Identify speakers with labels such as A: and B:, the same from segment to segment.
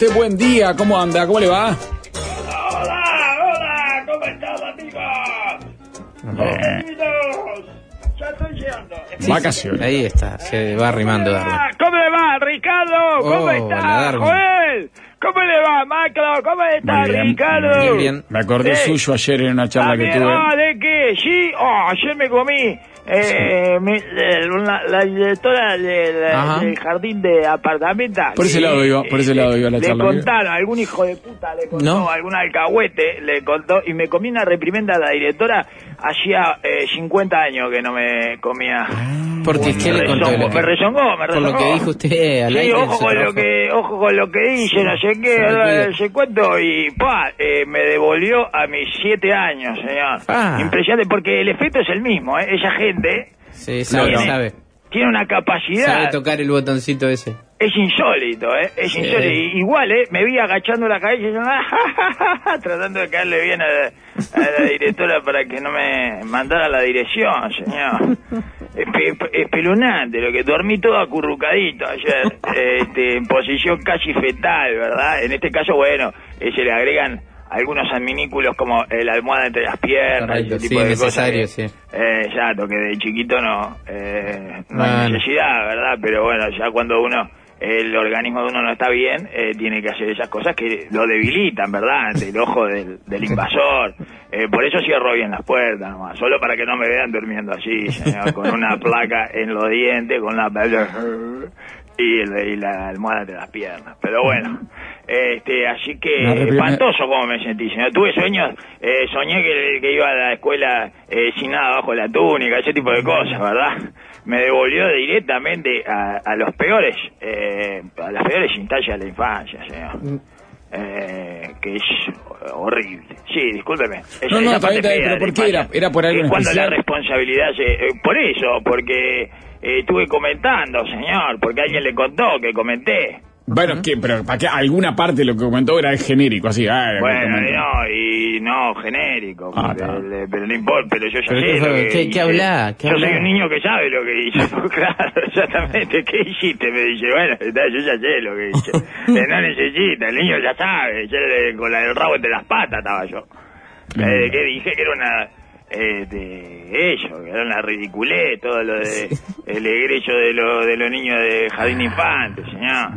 A: Usted buen día. ¿Cómo anda? ¿Cómo le va?
B: Hola, hola, ¿cómo están amigos? Bienvenidos. Ya estoy llegando.
A: Vacaciones.
C: Ahí está, se va arrimando Darwin.
B: ¿Cómo le va, Ricardo? ¿Cómo
C: Hola,
B: está. Joel? ¿Cómo le va, Macro? ¿Cómo está,
A: bien,
B: Ricardo?
C: Bien, bien.
A: Me acordé
B: Sí.
A: suyo ayer en una charla que tuve.
B: ah, ¿de qué? Sí, oh, ayer me comí eh, mi- eh, una- la directora del,
C: Ajá.
B: del jardín de apartamentos.
A: Por ese lado iba, por ese
B: eh,
A: lado iba la
B: le
A: charla.
B: contaron, algún hijo de puta le contó,
C: ¿No?
B: algún alcahuete le contó, y me comí una reprimenda a la directora hacía eh, 50 años que no me comía.
C: ¿Por qué? ¿Qué le contó?
B: me rezongó, me
C: Por
B: rezongó.
C: lo que dijo usted al
B: Sí,
C: aire.
B: ojo con, lo que, ojo con lo que dice, no sé qué, no sé cuánto, y pa, eh, me devolvió a mis siete años, señor.
C: Ah.
B: Impresionante, porque el efecto es el mismo, ¿eh? Esa gente
C: Sí, sabe,
A: no.
C: sabe.
B: tiene una capacidad,
C: Sabe tocar el botoncito ese.
B: Es insólito, ¿eh? Es
C: Sí.
B: insólito. Igual, ¿eh? Me vi agachando la cabeza y yo, tratando de caerle bien a la, a la directora para que no me mandara la dirección, señor. Espe- espeluznante, lo que dormí todo acurrucadito ayer, este, en posición casi fetal, ¿verdad? En este caso, bueno, eh, se le agregan algunos adminículos como eh, la almohada entre las piernas,
C: Correcto,
B: ese
C: sí,
B: tipo de
C: necesario,
B: cosas. que-
C: sí.
B: eh, exacto, que de chiquito no, eh, no hay necesidad, ¿verdad? Pero bueno, ya cuando uno, el organismo de uno no está bien, eh, tiene que hacer esas cosas que lo debilitan, ¿verdad? Ante el ojo del, del invasor. Eh, por eso cierro bien las puertas, nomás, solo para que no me vean durmiendo así, señor, con una placa en los dientes, con la y, el- y la almohada entre las piernas. Pero bueno, este, así que espantoso como me sentí, señor. Tuve sueños, eh, soñé que, que iba a la escuela eh, sin nada bajo la túnica, ese tipo de cosas, ¿verdad? Me devolvió directamente a, a los peores, eh, a las peores instancias de la infancia, señor. Eh, que es horrible. Sí, discúlpeme.
A: No, no, bien,
B: fea
A: pero ¿por qué era? ¿Era por algo
B: Es cuando
A: especial?
B: la responsabilidad se... eh, por eso, porque eh, estuve comentando, señor, porque alguien le contó que comenté.
A: Bueno, ¿qué? Pero ¿para qué? Alguna parte de lo que comentó era genérico, así. ah,
B: Bueno, no, y no, genérico,
A: Ah,
B: pero no importa, pero yo ya
C: Pero
B: sé
C: qué
B: lo que
C: ¿qué- qué hablá? ¿Qué
B: yo soy un niño que sabe lo que hice, claro, exactamente, ¿qué hiciste? Me dice, bueno, yo ya sé lo que hice. Eh, no necesita, el niño ya sabe, yo le- con la, el rabo entre las patas estaba yo. Eh, que dije que era una... Eh, de ellos, que era una ridiculez, todo lo de el egreso de, lo, de los niños de jardín de infantes, señor.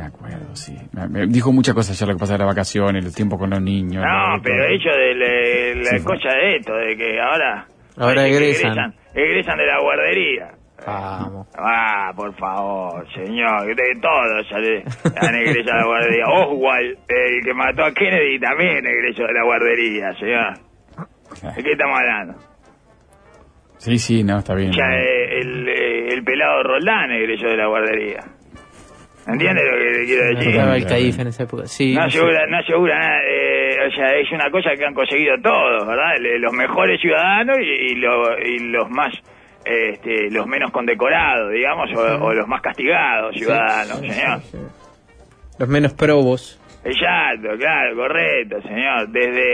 A: Dijo muchas cosas ya lo que pasa de las vacaciones, el tiempo con los niños.
B: No,
A: lo-
B: pero hecho de la, la
A: Sí,
B: cosa de esto, de que ahora...
C: Ahora
B: parece que
C: egresan.
B: egresan. egresan de la guardería.
C: Vamos.
B: Ah, por favor, señor, de todos sale, han egresado de la guardería. Oswald, el que mató a Kennedy, también egresó de la guardería, señor. ¿De qué estamos hablando?
A: Sí, sí, no, está bien.
B: Ya eh, el, eh, el pelado Roldán egresó de la guardería. ¿Entiendes lo que le quiero decir?
C: Estaba el CAIF en esa época. Sí.
B: No
C: no
B: asegura, no asegura nada. eh, o sea, es una cosa que han conseguido todos, ¿verdad? Los mejores ciudadanos y, y lo- y los más, este, los menos condecorados, digamos, o, o los más castigados ciudadanos,
C: Sí, sí,
B: señor.
C: sí. Los menos probos.
B: Exacto, claro, correcto, señor. Desde,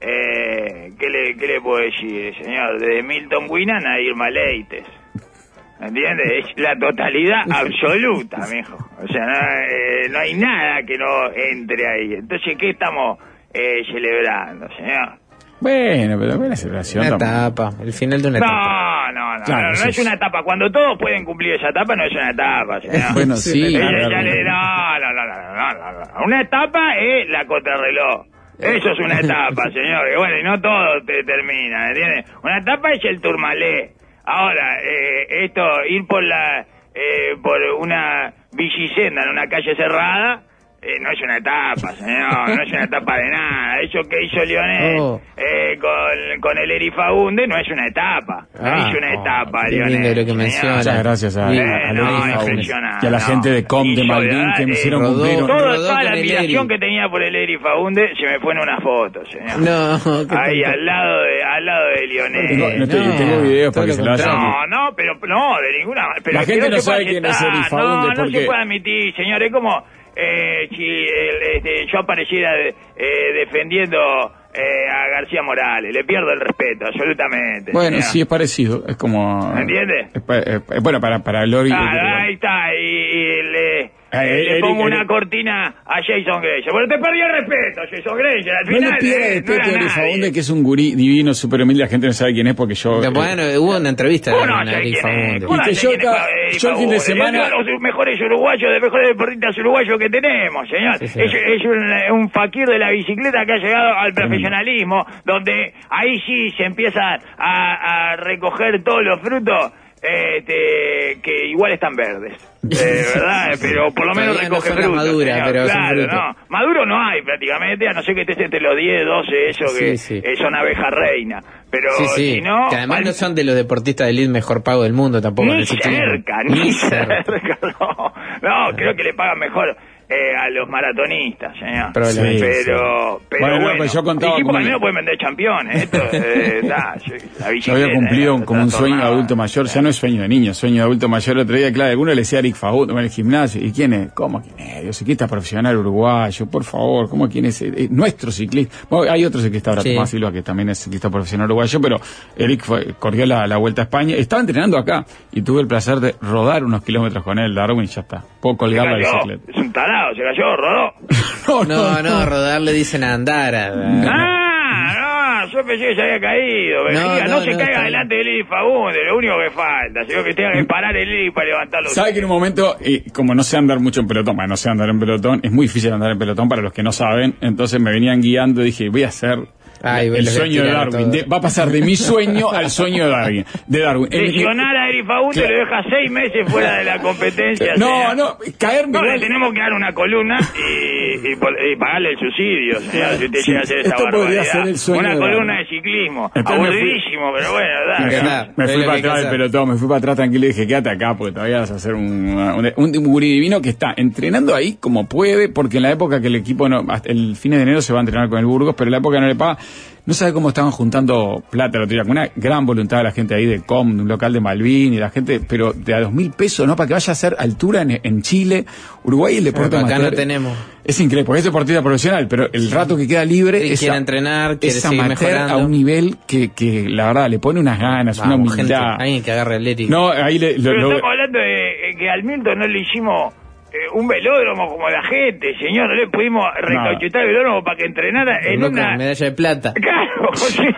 B: eh, ¿qué, le, ¿qué le puedo decir, señor? Desde Milton Winan a Irma Leites. ¿Entiendes? Es la totalidad absoluta, mijo. O sea, no, eh, no hay nada que no entre ahí. Entonces, ¿qué estamos eh, celebrando, señor?
A: Bueno, pero buena celebración.
C: Una etapa. El final de una etapa.
B: No, no, no,
A: Claro,
B: no, no
A: sí,
B: es
A: sí.
B: una etapa. Cuando todos pueden cumplir esa etapa, no es una etapa, señor.
A: Bueno, sí.
B: Le- no, no, no, no, no, no, no. Una etapa es la contrarreloj. Eso es una etapa, señor. Y bueno, y no todo te termina, ¿entiendes? Una etapa es el turmalé. Ahora, eh, esto, ir por la, eh, por una bicicenda en una calle cerrada, eh, no es una etapa, señor, no es una etapa de nada. Eso que hizo Lionel
C: Oh.
B: eh, con, con el Eri Fagunde no es una etapa. No
C: Ah,
B: hizo una
A: oh,
B: etapa,
C: qué
B: Lionel.
C: lindo lo que
B: señor.
C: menciona.
A: Muchas gracias a,
C: Sí.
A: a, a
B: Eh, no,
A: y a la
B: no.
A: gente de Com de Malvin que me hicieron
C: rodó-
A: cumplir.
B: Toda la admiración que tenía por el Eri Fagunde se me fue en una foto, señor.
C: No,
B: Ahí al lado de, al lado de Lionel.
A: no te-
C: no,
A: tengo videos para que se lo hayan.
B: No, no, pero no, de ninguna manera.
A: La gente no sabe quién es. Eri Fagunde,
B: No, no se puede admitir, señor. Es como eh, si el- este, yo apareciera de- eh, defendiendo eh, a García Morales. Le pierdo el respeto, absolutamente.
A: Bueno,
B: señor.
A: sí, es parecido. Es como.
B: ¿Me entiende?
A: es es bueno, para, para Lori.
B: Ah, ahí está, y, y le, eh, le
A: Eric-
B: pongo una
A: Eric-
B: cortina a Jason Granger. Bueno, te perdí el respeto, Jason Granger. Al
A: no
B: final,
A: le pida
B: eh, no
A: respeto
B: era
A: a que es un gurí divino, súper humilde. La gente no sabe quién es porque yo.
C: Pero
A: eh,
C: Bueno, hubo una entrevista
B: ¿Cómo
C: de
B: no no
A: Y que yo acá- el fin de semana-
B: Es uno de los mejores uruguayos, de los mejores deportistas uruguayos que tenemos, señor.
C: Sí, sí.
B: Es, es un, un fakir de la bicicleta que ha llegado al profesionalismo, donde ahí sí se empiezan a, a recoger todos los frutos. Este, que igual están verdes, eh, ¿verdad? Pero por lo menos
C: Todavía
B: recoge frutos.
C: maduras,
B: señor.
C: pero
B: claro, no. Maduro no hay prácticamente, a no ser que estés entre los 10, 12, eso que
C: Sí, sí.
B: eh, son abejas reina. Pero
C: Sí,
B: si no...
C: que además no son de los deportistas de elite mejor pago del mundo tampoco.
B: ni cerca, ni cerca, no. No, creo que le pagan mejor eh, a los maratonistas, señor.
C: Probablemente.
A: Sí,
B: pero, pero
A: Bueno,
B: bueno,
A: no, pues yo contaba
B: equipos
A: como-
B: al menos pueden vender campeones. Esto, eh, da, yo-
A: había cumplido
B: eh,
A: como un sueño de adulto mayor, ya no es sueño de niño, sueño de adulto mayor. El otro día, claro, alguno le decía a Eric Fagunde, en el gimnasio, ¿y quién es? ¿Cómo quién es? Yo ciclista profesional uruguayo, por favor, ¿cómo quién es? Eh, nuestro ciclista. Bueno, hay otro ciclista ahora,
C: Sí.
A: Tomás Silva, que también es ciclista profesional uruguayo, pero Eric fue- corrió la, la vuelta a España. Estaba entrenando acá y tuve el placer de rodar unos kilómetros con él, Darwin, ya está. Puedo colgar la bicicleta.
B: es un tarado, se cayó, rodó.
C: No, no, rodar le dicen andar. a-
B: Ah, no, yo pensé que se había caído.
C: No,
B: No,
C: no,
B: no, se
C: no,
B: caiga delante de Lili Fagunde, lo único que falta. Sino que tenga que parar el Lili para levantarlo.
A: ¿Sabe que en un momento, y como no sé andar mucho en pelotón, bueno, no sé andar en pelotón, es muy difícil andar en pelotón para los que no saben, entonces me venían guiando y dije, voy a hacer
C: Ay,
A: el sueño de Darwin. De- va a pasar de mi sueño al sueño de Darwin. De Darwin.
B: Lesionar a Eri Fagunde
A: Claro.
B: lo deja seis meses fuera de la competencia.
A: no, no, caerme
B: No, le tenemos que dar una columna y, y pol- y pagarle el subsidio, señor, si usted
A: Sí,
B: llega a hacer esa
A: esto podría
B: barbaridad.
A: ser el sueño
B: Una
A: de
B: columna de ciclismo,
A: Entonces
B: aburridísimo, pero bueno,
A: Me
B: dale.
A: me fui para atrás del pelotón, me fui para atrás tranquilo y dije, quédate acá porque todavía vas a hacer un, un, un gurí divino que está entrenando ahí como puede, porque en la época que el equipo no, hasta el fin de enero se va a entrenar con el Burgos, pero en la época no le paga, no sabe cómo estaban juntando plata otro día, con una gran voluntad de la gente ahí de Com, de un local de Malvin y la gente, pero de a dos mil pesos, ¿no? Para que vaya a hacer altura en, en Chile, Uruguay el deporte
C: Acá no tenemos.
A: Es increíble, porque es deportista profesional, pero el rato que queda libre
C: Sí,
A: es
C: quiere
A: a-
C: entrenar, quiere
A: es
C: seguir mejorando.
A: a un nivel que, que la verdad le pone unas ganas, una
C: Vamos, gente,
A: humildad.
C: alguien que agarre el Eric.
A: No, ahí le, lo-
B: Pero
A: lo-
B: estamos hablando de eh, que al Milton no le hicimos eh, un velódromo como la gente, señor. No le pudimos recauchutar el velódromo para que entrenara en una...
C: medalla de plata.
B: Claro, consiguió,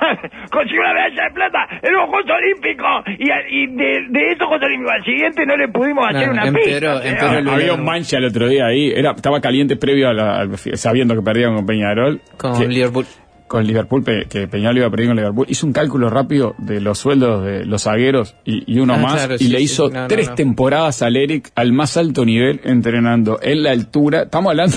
B: consiguió una medalla de plata en un Juegos Olímpicos y, de, de esos Juegos Olímpicos al siguiente no le pudimos hacer
C: No,
B: una
C: empeoró,
B: pista. señor.
C: empeoró el
A: había un mancha el otro día ahí, era, estaba caliente previo a la, al- sabiendo que perdían con Peñarol.
C: Con
A: que-
C: Liverpool.
A: Con Liverpool, pe- que Peñarol iba a perder con Liverpool, hizo un cálculo rápido de los sueldos de los zagueros y, y uno
C: Ah,
A: más,
C: claro,
A: y
C: sí,
A: le hizo
C: no,
A: tres
C: no.
A: temporadas al Eric al más alto nivel, entrenando en la altura. Estamos hablando.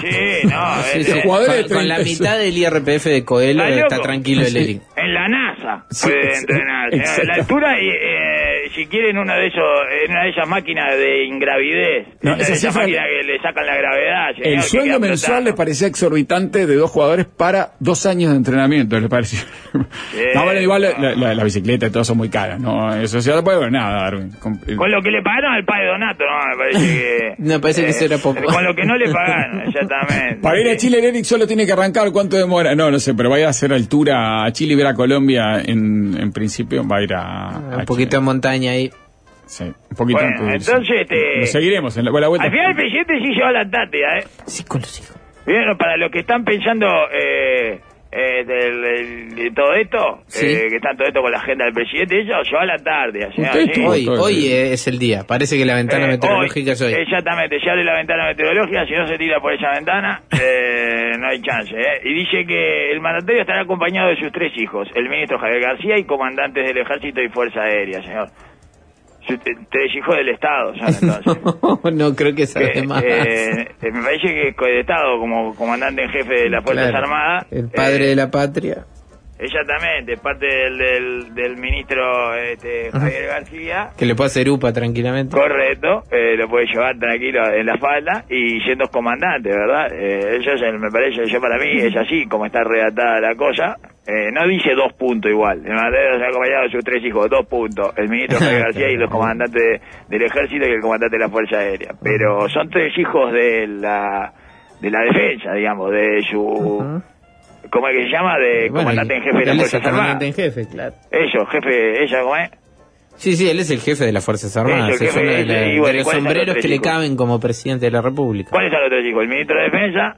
B: Sí, no, es-
C: sí.
A: De
C: Con, con la
A: 30
C: mitad del IRPF de Coelho
B: ¿Está
C: tranquilo el. Eric.
B: en la NASA
A: Sí,
B: puede entrenar. La altura y eh, si quieren uno de esos, en una de esas máquinas de ingravidez,
A: No,
B: esa,
A: esa
B: máquina que le sacan la gravedad. señor,
A: El sueldo mensual
B: flotando.
A: le parecía exorbitante de dos jugadores para dos años de entrenamiento, le pareció. no, bueno, igual la, la- la bicicleta y todo son muy caras, ¿no? Eso sí, no puede ver nada, Darwin. Com-
B: Con lo que le pagaron al padre Donato, no, me parece que... eh,
C: Me parece que eso era poco.
B: Con lo que no le pagaron, exactamente.
A: Para ir a Chile, el Eric solo tiene que arrancar. ¿Cuánto demora? No, no sé, pero va a ir a hacer altura a Chile y ver a Colombia. En, en principio va a ir a. a
C: Un poquito de
A: Chile.
C: montaña ahí.
A: Sí, un poquito
B: Bueno,
A: antes.
B: entonces, este-
A: Lo seguiremos en la, bueno, la vuelta.
B: Al final el presidente sí lleva la Antártida, ¿eh?
C: Sí, con los hijos.
B: Bien, para los que están pensando eh, eh, de, todo esto,
C: Sí.
B: eh, que están todo esto con la agenda del presidente, ellos lleva la sí.
A: estuvo-
C: Hoy, hoy
A: el-
C: es el día. Parece que la ventana
B: Eh,
C: meteorológica es hoy.
B: Exactamente, se abre la ventana meteorológica, si no se tira por esa ventana, eh, no hay chance. ¿eh? Y dice que el mandatario estará acompañado de sus tres hijos, el ministro Javier García y comandantes del Ejército y Fuerza Aérea, señor. Eh, hijos del Estado, entonces.
C: no creo que sea
B: Que,
C: de más.
B: eh, eh, me parece que es de Estado, como comandante en jefe de las Fuerzas
C: Claro.
B: Armadas.
C: El padre
B: eh,
C: de la patria.
B: Exactamente, parte del, del, del ministro este, Javier García.
C: Que le puede hacer UPA tranquilamente.
B: Correcto, eh, lo puede llevar tranquilo en la falda y siendo comandante, ¿verdad? Eh, eso es el- me parece, yo para mí es así como está redactada la cosa. Eh, no dice dos puntos igual. El mandatario se ha acompañado de sus tres hijos, dos puntos. El ministro Javier García y los comandantes de- del ejército y el comandante de la Fuerza Aérea. Pero son tres hijos de la de la defensa, digamos, de su...
C: Ujú.
B: ¿Cómo es que se llama? De
C: Bueno,
B: comandante en jefe de las Fuerzas Armadas.
C: comandante en jefe, claro.
B: Eso, jefe, ella, ¿cómo es?
C: Sí, sí, él es el jefe de las Fuerzas Armadas.
B: El
C: es uno de, la- de los
B: ¿cuáles son los
C: sombreros que le caben como presidente de la República.
B: ¿Cuáles son los tres hijos? El ministro de Defensa,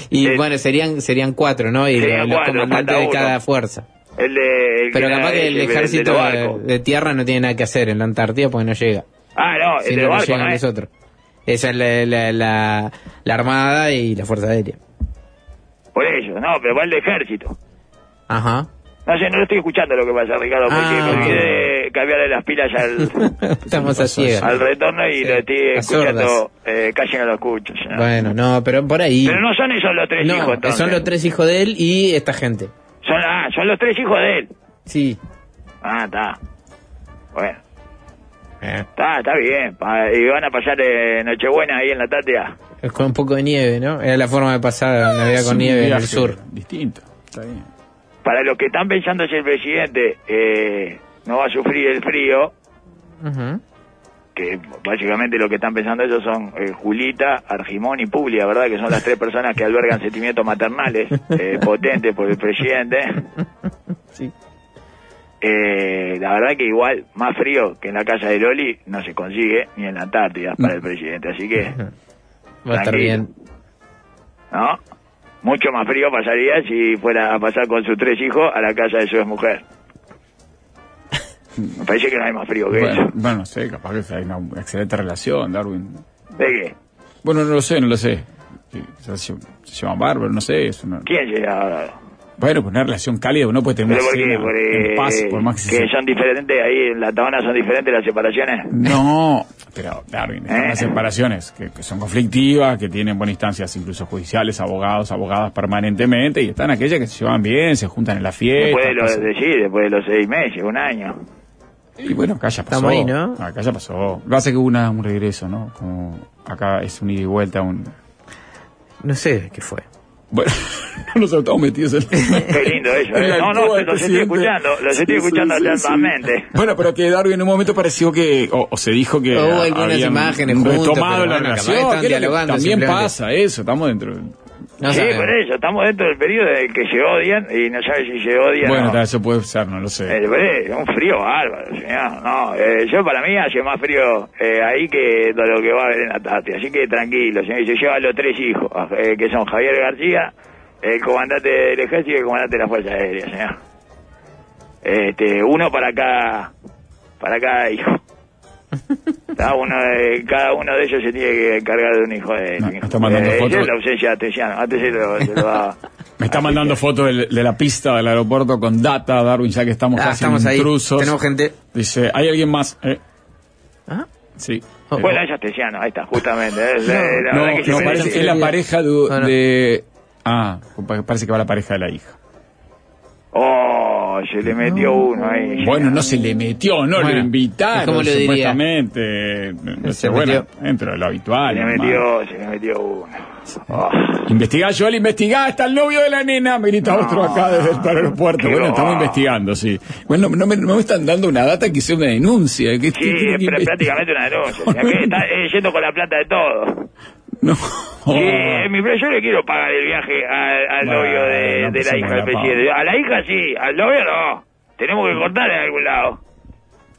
C: y bueno, serían serían cuatro, ¿no? Y
B: serían
C: los
B: cuatro,
C: comandantes de cada fuerza.
B: el de... el
C: Pero capaz que el
B: de
C: ejército de, de tierra no tiene nada que hacer en la Antártida porque no llega.
B: Ah, no, el
C: Si
B: de
C: no,
B: los
C: no
B: barcos,
C: llegan
B: ¿no
C: los
B: es?
C: otros. Esa es la, la, la, la Armada y la Fuerza Aérea.
B: Por eso, no, pero va el de ejército.
C: Ajá.
B: No sé, no lo estoy escuchando lo que pasa, Ricardo, porque
C: Ah.
B: me olvidé de cambiarle las pilas al,
C: Estamos a ciegas.
B: al retorno y
C: Sí,
B: lo estoy escuchando, eh, casi no lo escucho.
C: Bueno, no, pero por ahí.
B: Pero no son esos los tres
C: No,
B: hijos, entonces.
C: son los tres hijos de él y esta gente.
B: Son, ah, son los tres hijos de él.
C: Sí.
B: Ah, está. Bueno,
C: Eh,
B: está, está bien. Pa- y van a pasar eh, Nochebuena ahí en la Tatia.
C: es con un poco de nieve, ¿no? Era la forma de pasar la Navidad con nieve en el sur.
A: Distinto. Está bien.
B: Para los que están pensando si el presidente eh, no va a sufrir el frío, que básicamente lo que están pensando ellos son eh, Julita, Argimón y Publia, ¿verdad? Que son las tres personas que albergan sentimientos maternales eh, potentes por el presidente.
C: Sí.
B: Eh, la verdad que igual más frío que en la casa de Loli no se consigue ni en la Antártida para el presidente, así que,
C: Va a estar bien.
B: ¿no? Mucho más frío pasaría si fuera a pasar con sus tres hijos a la casa de su exmujer. Me parece que no hay más frío que
A: Bueno,
B: eso.
A: bueno, no sé, capaz que hay una excelente relación, Darwin.
B: ¿De qué?
A: Bueno, no lo sé, no lo sé. Se, se llaman bárbaros, no sé. Eso no-
B: ¿Quién llega ahora?
A: Bueno, pues una relación cálida, uno puede tener
B: ¿Pero
A: una
B: por qué?
A: cena
B: Porque,
A: en paz, por más que, se-
B: que son diferentes, ahí en la tabana son diferentes las separaciones.
A: No, pero Darwin, están
B: ¿Eh?
A: las separaciones que, que son conflictivas, que tienen buenas instancias, incluso judiciales, abogados, abogadas permanentemente, y están aquellas que se llevan bien, se juntan en la fiesta.
B: Después de, los,
A: pasan-
B: de, sí, después de los seis meses, un año.
A: Y bueno, acá ya pasó.
C: Estamos ahí, ¿no?
A: Acá ya pasó. Lo es que hubo una- un regreso, ¿no? Como acá es un ida y vuelta, un...
C: No sé qué fue.
A: Bueno, nos estamos metidos en...
B: Qué lindo eso, ¿eh? No, no, los estoy escuchando, los estoy escuchando atentamente.
A: Bueno, pero que Darwin en un momento pareció que, o, o se dijo que
C: Hubo algunas imágenes juntos,
A: retomado la
C: bueno,
A: relación.
C: están dialogando
A: También pasa eso, estamos dentro.
C: No
B: sí,
C: sabemos.
B: por eso, estamos dentro del periodo en que se odian y no sabe si se odian
A: Bueno,
B: no.
A: tal, eso puede ser, no lo sé.
B: Eh, un frío bárbaro, señor. No, eh, yo para mí hace más frío eh, ahí que lo que va a haber en la Tati. Así que tranquilo, señor. Y se lleva a los tres hijos, eh, que son Javier García, el comandante del ejército y el comandante de la Fuerza Aérea, señor. Este, uno para cada, para cada hijo. Cada uno, de, cada uno de ellos se tiene que encargar de un hijo de
A: No, me está mandando
B: Eh,
A: fotos.
B: es la ausencia Atesiano. Antes se lo, se lo va-
A: Me está mandando fotos de, la pista del aeropuerto con data, Darwin, ya que estamos
C: Ah,
A: casi
C: estamos ahí.
A: intrusos.
C: Tenemos gente.
A: Dice, ¿hay alguien más? Eh,
C: ¿Ah?
A: sí.
C: Oh.
A: Eh,
B: Bueno, ella es Tesiano, ahí está, justamente. Es, la
A: no,
B: verdad que se
A: no,
B: merece-
A: parece que es la pareja de... De- ah, parece que va la pareja de la hija.
B: Oh, se le metió uno ahí.
A: Bueno, no se le metió, no
C: Bueno,
A: lo invitaron,
C: ¿cómo lo
A: supuestamente. No sé,
C: Se
A: bueno, dentro de lo
B: Se
A: habitual.
B: le
A: nomás.
B: metió, se le metió uno. Oh,
A: Investigá, Joel, investigá, está el novio de la nena, me grita
B: No,
A: otro acá desde el aeropuerto.
B: qué
A: Bueno, estamos investigando, sí. Bueno, no me, no me están dando una data que sea una denuncia. Que
B: sí,
A: que que
B: es prácticamente una denuncia. O sea, que está eh, yendo con la plata de todo.
A: No.
B: Sí, eh, mi, yo le quiero pagar el viaje al, al
A: Bueno,
B: novio de,
A: no
B: de la hija del presidente. A la hija sí, al novio no. Tenemos que cortar en algún lado.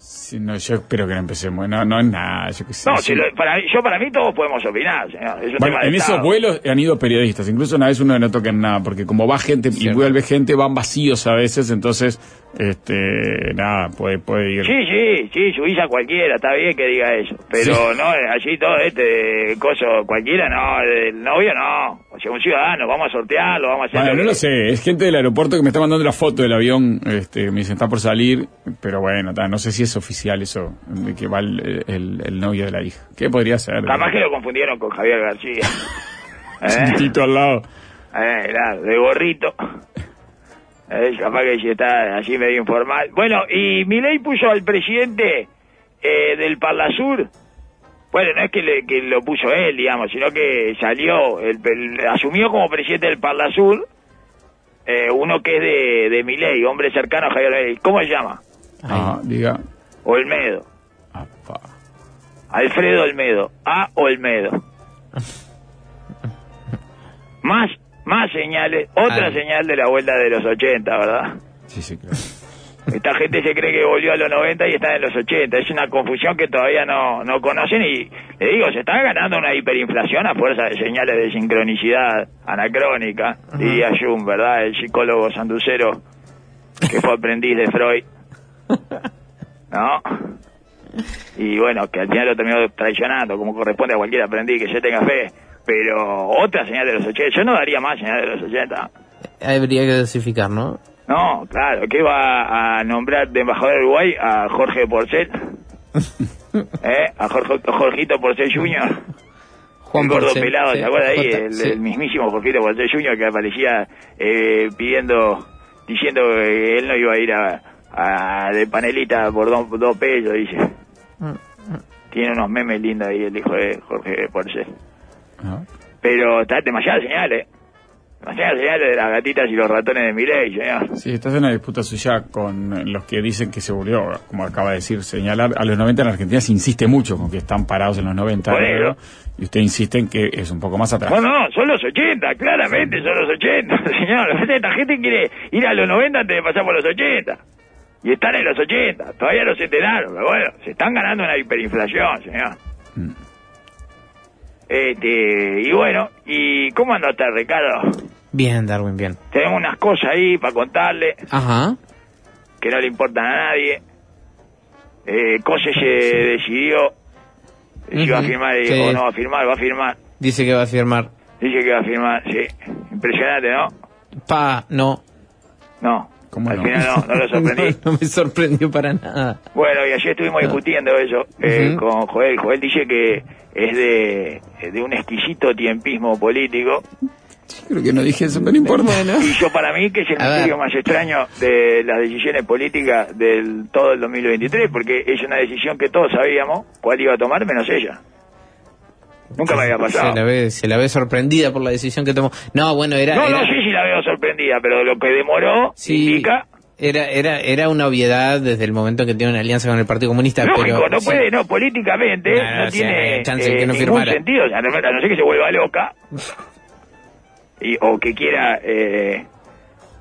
A: Sí, no, yo espero que no empecemos. No, no es nada, yo qué sé.
B: No, si lo- para, mí- yo para mí todos podemos opinar, señor. Es un
A: Bueno,
B: tema de
A: en esos vuelos han ido periodistas, incluso una vez uno no toca nada, porque como va gente y
C: Cierto.
A: vuelve gente, van vacíos a veces, entonces, este, nada, puede, puede ir.
B: Sí, sí, sí, Suiza cualquiera, está bien que diga eso. Pero
A: Sí.
B: no, allí todo este coso cualquiera, no, el novio no. O sea, un ciudadano, vamos a sortearlo, vamos a hacer...
A: Bueno,
B: lo
A: no
B: que-
A: lo sé, es gente del aeropuerto que me está mandando la foto del avión, este, me dicen está por salir, pero bueno, ta, no sé si es oficial eso, de que va el, el- el novio de la hija. ¿Qué podría ser?
B: Capaz que lo confundieron con Javier García. ¿Eh?
A: Al lado.
B: Eh, claro, de gorrito. Eh, capaz que sí está así medio informal. Bueno, y Milei puso al presidente eh, del Parlasur. Bueno, no es que, le- que lo puso él, digamos, sino que salió, el, el- asumió como presidente del Parlasur eh, uno que es de, de Milei, hombre cercano a Javier Milei. ¿Cómo se llama?
A: Ah, diga.
B: Olmedo. Alfredo Olmedo. A. Olmedo. Más, más señales, otra
C: Ah.
B: señal de la vuelta de los 80, ¿verdad?
A: Sí, sí, claro.
B: Esta gente se cree que volvió a los 90 y está en los 80. Es una confusión que todavía no, no conocen y, le digo, se está ganando una hiperinflación a fuerza de señales de sincronicidad anacrónica, diría Jung, ¿verdad? El psicólogo sanducero que fue aprendiz de Freud. ¿No? Y bueno, que al final lo terminó traicionando, como corresponde a cualquier aprendiz que se tenga fe. Pero otra señal de los 80, yo no daría más señal de los 80.
C: Habría que dosificar, ¿no?
B: No, claro, que va a nombrar de embajador de Uruguay a Jorge Porcel. ¿Eh? A Jorge, Jorgito Porcel Jr.
C: Juan
B: el gordo
C: Porcel,
B: pelado,
C: sí,
B: ¿te acuerdas ahí? El,
C: sí.
B: el mismísimo Jorgito Porcel Jr. que aparecía eh, pidiendo, diciendo que él no iba a ir a, a- de panelita por dos, dos pesos, dice. Tiene unos memes lindos ahí el hijo de Jorge Porcel.
A: Ah.
B: Pero está demasiadas señales. Demasiadas señales de las gatitas y los ratones de Miley, señor.
A: Sí, estás en una disputa suya con los que dicen que se volvió, como acaba de decir, señalar, a los 90 en Argentina se insiste mucho con que están parados en los 90,
B: Por eso.
A: ¿no? y usted insiste en que es un poco más atrás.
B: No, no, son los 80, claramente son los 80, señor. Esta gente quiere ir a los 90 antes de pasar por los 80. Y están en los 80, todavía no se enteraron, pero bueno, se están ganando una hiperinflación, señor.
A: Mm.
B: Este, y bueno, ¿y cómo anda usted, Ricardo?
C: Bien, Darwin, bien.
B: Tenemos unas cosas ahí para contarle
C: Ajá.
B: que no le importan a nadie. Eh, Cose se decidió si va a firmar
C: sí.
B: o no va a firmar, va a firmar.
C: Dice que va a firmar.
B: Dice que va a firmar, sí. Impresionante, ¿no?
C: Pa, no.
B: No.
A: ¿Cómo
B: Al
A: no?
B: final no, no lo sorprendí.
C: No, no me sorprendió para nada.
B: Bueno, y ayer estuvimos discutiendo eso eh, con Joel. Joel dice que es de, de un exquisito tiempismo político.
A: Creo que no dije eso, pero no importa.
B: Y yo para mí que es el misterio más extraño de las decisiones políticas del todo el 2023, porque es una decisión que todos sabíamos cuál iba a tomar, menos ella. Nunca me había pasado.
C: Se la, ve, se la ve sorprendida por la decisión que tomó. No, bueno, era.
B: No, no
C: era-
B: sé si la veo sorprendida, pero lo que demoró
C: Sí,
B: indica...
C: era, era, era una obviedad desde el momento que tiene una alianza con el Partido Comunista.
B: Lógico,
C: pero,
B: no
C: sí.
B: puede, no, políticamente
C: No,
B: no,
C: no, sea,
B: tiene
C: que
B: eh,
C: no
B: ningún
C: firmara.
B: sentido, o sea, no, a no ser que se vuelva loca y, o que quiera eh,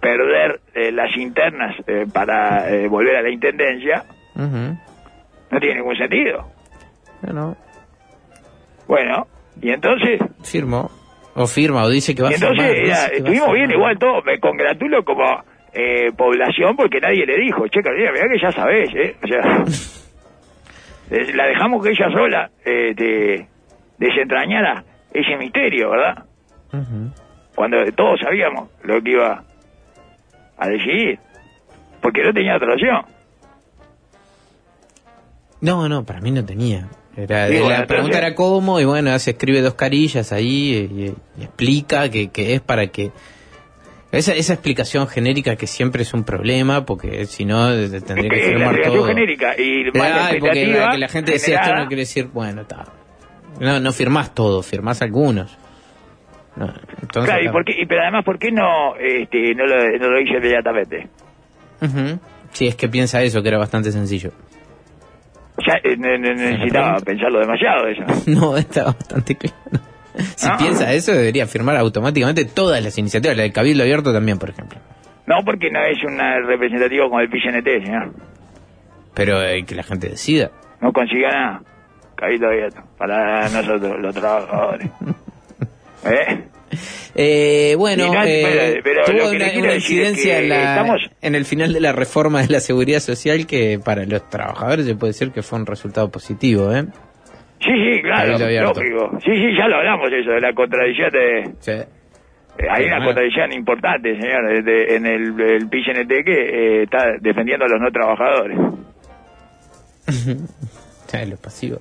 B: perder eh, las internas eh, para eh, volver a la intendencia, no tiene ningún sentido.
C: Bueno,
B: Bueno, y entonces,
C: firmó. O firma, o dice que va
B: y
C: a
B: entonces
C: firmar. a
B: estuvimos bien igual todos, me congratulo como eh, población porque nadie le dijo, che, Carolina, mirá que ya sabés, ¿eh? O sea, la dejamos que ella sola eh, te desentrañara ese misterio, ¿verdad? Cuando todos sabíamos lo que iba a decidir, porque no tenía otra opción.
C: No, no, para mí no tenía. Era,
B: Sí,
C: la pregunta era cómo, y bueno, se escribe dos carillas ahí y, explica que, que es para que... Esa, esa explicación genérica que siempre es un problema, porque si no tendría que
B: que la
C: firmar
B: explicación
C: todo.
B: genérica y la
C: porque la, que la gente decía esto no quiere decir, bueno, está. No, no firmás todo, firmás algunos. No, entonces,
B: Claro, y, por qué- y pero además, ¿por qué no, este, no, lo, no lo hizo inmediatamente?
C: Ujú. Sí, es que piensa eso, que era bastante sencillo.
B: Ya eh, necesitaba pensarlo demasiado eso.
C: No, está bastante claro. Si piensa eso, debería firmar automáticamente todas las iniciativas, la del Cabildo Abierto también, por ejemplo.
B: No, porque no es un representativo como el PCNT, señor.
C: Pero eh, que la gente decida.
B: No consiguió nada. Cabildo abierto. Para nosotros, los trabajadores. ¿Eh?
C: Eh, bueno,
B: no,
C: eh,
B: pero- pero
C: tuvo una, una
B: decir es
C: incidencia
B: que
C: en, la-
B: estamos-
C: en el final de la reforma de la seguridad social que para los trabajadores se puede decir que fue un resultado positivo, ¿eh?
B: Sí, sí, claro, lógico. Sí, sí, ya lo hablamos eso, de la contradicción de,
C: Sí.
B: Eh, hay una contradicción importante, señor, de- en el, el PCNT que eh, está defendiendo a los no trabajadores.
C: Ya, lo pasivo.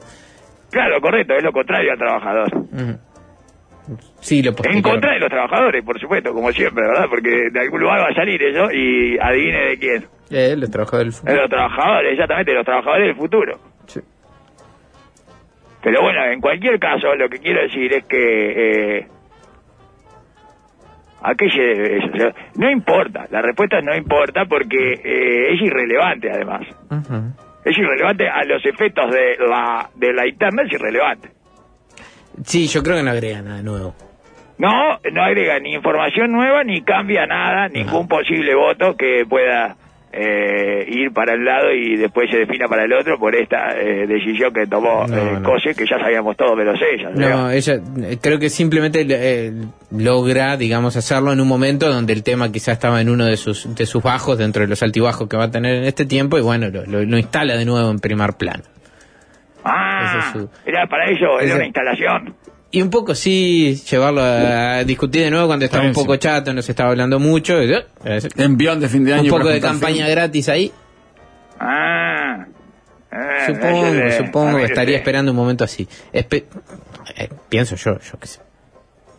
B: Claro, correcto, es lo contrario al trabajador.
C: Ujú. Sí, lo
B: En contra de los trabajadores, por supuesto, como siempre, ¿verdad? Porque de algún lugar va a salir eso y adivine de quién.
C: Eh, los trabajadores del
B: De
C: fútbol.
B: los trabajadores, exactamente, de los trabajadores del futuro.
C: Sí.
B: Pero bueno, en cualquier caso, lo que quiero decir es que... Eh, ¿A qué se debe eso? O sea, no importa, la respuesta es no importa porque eh, es irrelevante además. Es irrelevante a los efectos de la, de la interna, es irrelevante.
C: Sí, yo creo que no agrega nada nuevo.
B: No, no agrega ni información nueva ni cambia nada, ningún posible voto que pueda eh, ir para el lado y después se defina para el otro por esta eh, decisión que tomó
C: No,
B: eh,
C: no.
B: Cose, que ya sabíamos todo menos ella.
C: No,
B: ¿no?
C: ella eh, creo que simplemente eh, logra, digamos, hacerlo en un momento donde el tema quizá estaba en uno de sus de sus bajos dentro de los altibajos que va a tener en este tiempo y bueno, lo, lo- lo instala de nuevo en primer plano.
B: Ah,
C: ese es su-
B: era para ello, era
C: ese-
B: una instalación.
C: Y un poco sí, llevarlo a, a discutir de nuevo cuando estaba un poco
A: sí.
C: chato, no se estaba hablando mucho. y, eh,
A: Envión de fin de año.
C: un poco de campaña gratis ahí.
B: Ah, ah,
C: Supongo, supongo
B: a
C: que
B: ver,
C: estaría
B: este,
C: esperando un momento así. Espe- eh, pienso yo, yo qué sé.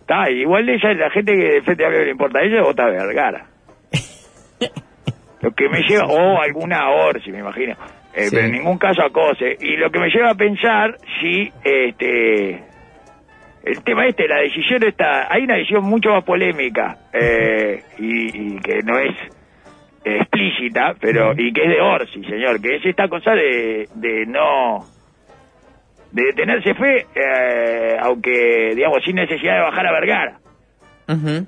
B: Está, igual de ella, la gente que de Frente Amplio le importa a ella, vota a Vergara. lo que me lleva, o alguna Orsi, me imagino. Eh,
C: Sí.
B: Pero en ningún caso a Cose. Y lo que me lleva a pensar si, este, el tema este, la decisión está, hay una decisión mucho más polémica, eh, y, y que no es explícita, pero, y que es de Orsi, señor, que es esta cosa de, de no, de tenerse fe, eh, aunque, digamos, sin necesidad de bajar a Vergara.
C: Ujú.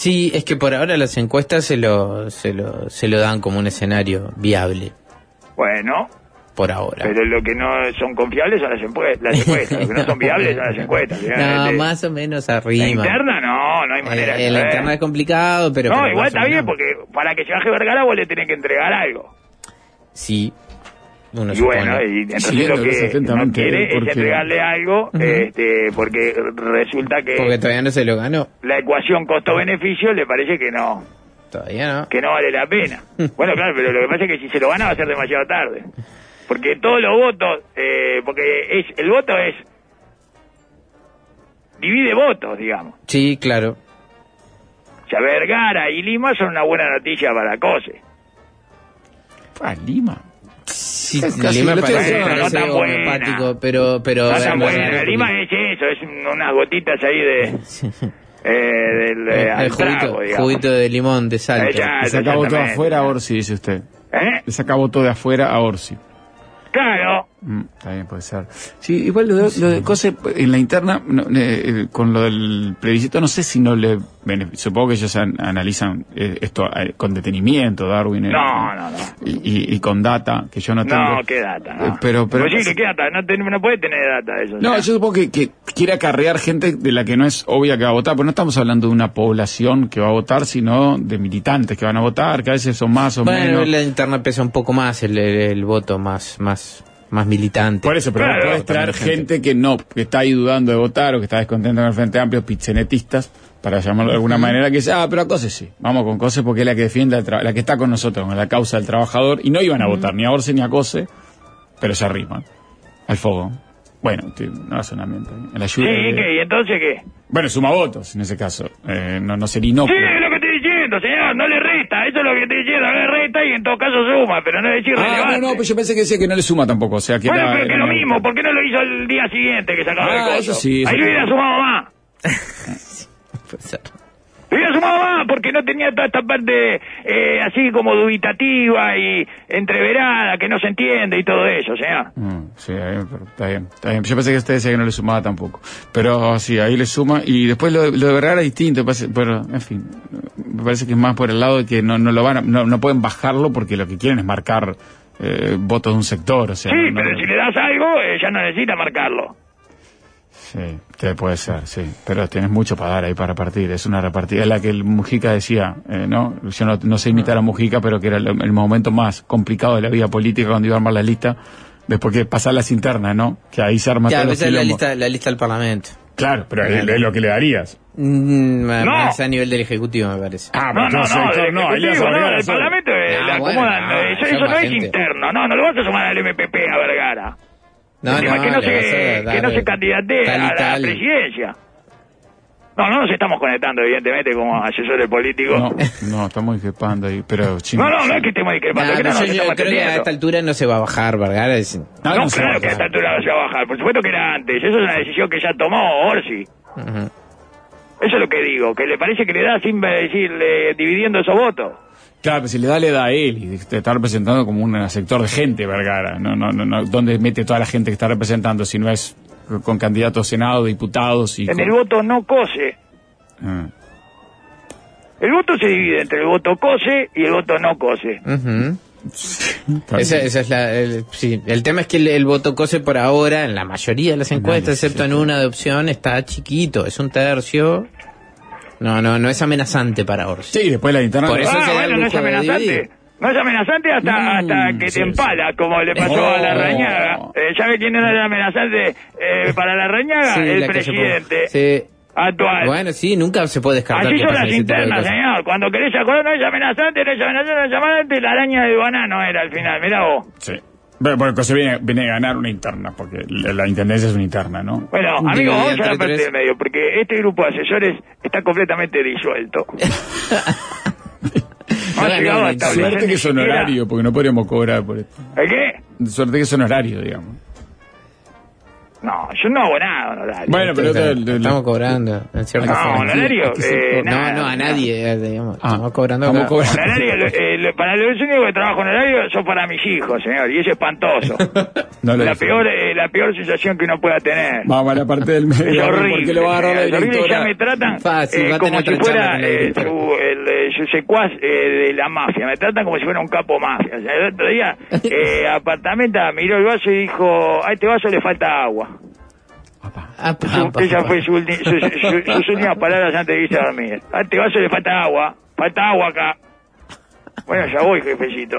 C: Sí, es que por ahora las encuestas se lo, se lo, se lo dan como un escenario viable,
B: Bueno,
C: por ahora.
B: pero lo que no son confiables son las, las encuestas, lo que no son viables son las encuestas.
C: no, más o menos
B: La
C: arriba.
B: interna no, no hay manera
C: Eh,
B: de
C: en la interna es complicado, pero...
B: No,
C: pero
B: igual está bien, porque para que se baje Vergara vos le tenés que entregar algo.
C: Sí, uno
B: y bueno, y entonces lo que no quiere es entregarle algo, este, porque resulta que
C: Porque todavía no se lo ganó.
B: la ecuación costo-beneficio le parece que no,
C: Todavía no.
B: que no vale la pena. bueno, claro, pero lo que pasa es que si se lo gana va a ser demasiado tarde. Porque todos los votos, eh, porque es el voto es divide votos, digamos.
C: Sí, claro.
B: O sea, Vergara y Lima son una buena noticia para COSE.
A: Ah, Lima.
C: Sí,
A: Es casi-
C: Lima
A: lo estoy
C: parece,
A: diciendo,
C: parece
B: no tan buena.
C: homeopático, pero... pero
B: No tan
C: eh,
B: buena.
C: eh,
B: Lima es eso, es un- unas gotitas ahí de... eh, del, eh,
C: eh, el juguito,
B: trago, digamos.
C: juguito de limón de salto.
B: Eh, ya.
A: Le saca voto de
B: exactamente.
A: afuera a Orsi, dice usted.
B: ¿Eh?
A: Le saca voto de afuera a Orsi.
B: Claro.
A: Mm, bien, puede ser. Sí, igual lo de, lo de Cose, en la interna, no, eh, eh, con lo del plebiscito, no sé si no le. Supongo que ellos an- analizan eh, esto eh, con detenimiento, Darwin. eh,
B: No, no, no.
A: Y, y- y con data, que yo no tengo.
B: No, qué data. No.
A: Pero, pero,
B: Pues sí, ¿qué data? No, ten- no puede tener data eso.
A: No, yo supongo que, que quiere acarrear gente de la que no es obvia que va a votar, pero no estamos hablando de una población que va a votar, sino de militantes que van a votar, que a veces son más o
C: Bueno,
A: menos.
C: la interna pesa un poco más el, el- el voto más, más, más militante.
A: Por eso, pero
B: Claro,
A: puedes traer gente que no, que está ahí dudando de votar o que está descontenta con el Frente Amplio, pizzenetistas, para llamarlo de alguna manera, que dice, ah, pero a Cose sí, vamos con Cose porque es la que defiende, la que está con nosotros, con la causa del trabajador, y no iban a votar ni a Orce ni a Cose, pero se arriman al fuego. Bueno, un razonamiento. En la
B: Sí,
A: ayuda de-
B: ¿qué? ¿Y entonces qué?
A: Bueno, suma votos en ese caso. Eh, no, no sería
B: Sí, lo diciendo, señor. No le resta. Eso es lo que estoy diciendo. No le resta y en todo caso suma, pero no es decir
A: Ah,
B: relevante.
A: no, no, pues yo pensé que decía que no le suma tampoco. O sea, que
B: Bueno,
A: era-
B: pero que lo mismo. ¿Por qué no lo hizo el día siguiente que sacaba
A: Ah,
B: el coso?
A: eso sí, eso
B: Ahí le
A: sí.
B: hubiera sumado más.
C: Puede ser.
B: Le hubiera sumado más porque no tenía toda esta parte eh, así como dubitativa y entreverada, que no se entiende y todo eso, señor.
A: Mm, sí, está bien, está bien. Yo pensé que usted decía que no le sumaba tampoco. Pero sí, ahí le suma. Y después lo, lo de Vergara es distinto. pero, en fin, me parece que es más por el lado de que no, no lo van a- no, no pueden bajarlo porque lo que quieren es marcar eh, votos de un sector. O sea,
B: Sí,
A: no-
B: pero si le das algo, eh, ya no necesita marcarlo.
A: Sí, que puede ser, sí. Pero tienes mucho para dar ahí para partir. Es una repartida. Es la que el Mujica decía, eh, ¿no? Yo no, no sé imitar a Mujica, pero que era el, el momento más complicado de la vida política cuando iba a armar la lista. Después que pasar las internas, ¿no? Que ahí se arma
C: Ya,
A: todo el
C: es la lista, la lista del Parlamento.
A: Claro, pero es, es lo que le darías.
C: Mm,
B: No.
C: Más a nivel del Ejecutivo, me parece.
A: Ah,
B: No, no, no, del
A: no, Elías
B: Ejecutivo, no,
A: Vergara
B: del
A: solo.
B: Parlamento eh,
C: Ah,
B: le
C: bueno,
B: acomodan,
C: no,
B: eh, eso, no es interno, no, no lo vas a sumar al MPP a Vergara.
C: No,
B: El tema es que no, se,
C: dar
B: que no se candidate
C: tal
B: a la
C: tal.
B: presidencia. No, no nos estamos conectando, evidentemente, como asesores políticos.
A: No, no, estamos discrepando ahí, pero chino.
B: No, no, no es que estemos discrepando,
C: Nah,
B: no
C: no,
B: nos
C: yo, yo
B: estamos
C: creo que a esta altura no se va a bajar, Vergara. es-
A: No,
B: No, claro que a esta altura no se va a bajar. Por supuesto que era antes. Eso es una decisión que ya tomó Orsi.
C: Ujú.
B: Eso es lo que digo, que le parece que le da sin decirle, dividiendo esos votos.
A: Claro, pero si le da, le da a él y te está representando como un sector de gente, Vergara. No, no, no, no. ¿Dónde mete toda la gente que está representando si no es con candidatos a Senado, diputados y.
B: En
A: con-
B: el voto no cose.
A: Ah.
B: El voto se divide entre el voto cose y el voto no cose.
C: Esa, es la, el, sí. el tema es que el, el voto COSE por ahora, en la mayoría de las encuestas, excepto en una de opción, está chiquito, es un tercio. No, no, no es amenazante para Orsi.
A: Sí, después la interna.
C: Por eso
B: ah,
C: se da el
B: bueno, no es
C: de
B: amenazante. No es amenazante hasta,
A: Mm,
B: hasta que
A: sí,
B: te empala, como le pasó
A: Oh.
B: a la Rañaga. Eh, ¿Sabe quién era el amenazante eh, para la Rañaga?
C: Sí,
B: el
C: la
B: presidente
C: sí.
B: actual.
C: Bueno, sí, nunca se puede descartar.
B: Así son las
C: de
B: internas, señor. Cuando querés acordar, no es amenazante, no es amenazante, no es amenazante. La araña del banano era al final, mirá vos.
A: Sí. Bueno, porque se viene, viene a ganar una interna, porque la, la intendencia es una interna, ¿no?
B: Bueno, amigos, vamos a la parte del medio, porque este grupo de asesores está completamente disuelto. No ha
C: No,
A: Suerte que es honorario, porque no podríamos cobrar por esto.
B: ¿El qué?
A: Suerte que es honorario, digamos.
B: No, yo no hago nada, honorario.
A: Bueno, pero
C: Está-
A: el- el-
C: estamos cobrando, en cierta
B: No,
C: forma.
B: honorario, eh,
C: no,
B: nada,
C: no, a nadie, eh, digamos.
A: Ah,
C: estamos cobrando.
A: estamos cobrando.
B: Honorario, lo- eh, lo- para los únicos que trabajo honorario son para mis hijos, señor, y es espantoso.
A: No lo
B: la peor eh, la peor sensación que uno pueda tener.
A: Vamos a la parte del medio.
B: Es horrible.
A: Porque lo va a agarrar la
B: horrible, ya me tratan
C: Fácil,
B: eh,
C: a
B: como
C: tener
B: si fuera eh, su, el, eh, su secuaz eh, de la mafia. Me tratan como si fuera un capo mafia. O sea, el otro día, eh, apartamenta miró el vaso y dijo, a este vaso le falta agua.
C: Ah, pa,
B: Su-
C: pa,
B: esa
C: pa.
B: fue su, ulti- su- su- sus últimas palabras antes de irse a dormir. A este vaso le falta agua. Falta agua acá. Bueno, ya voy, jefecito.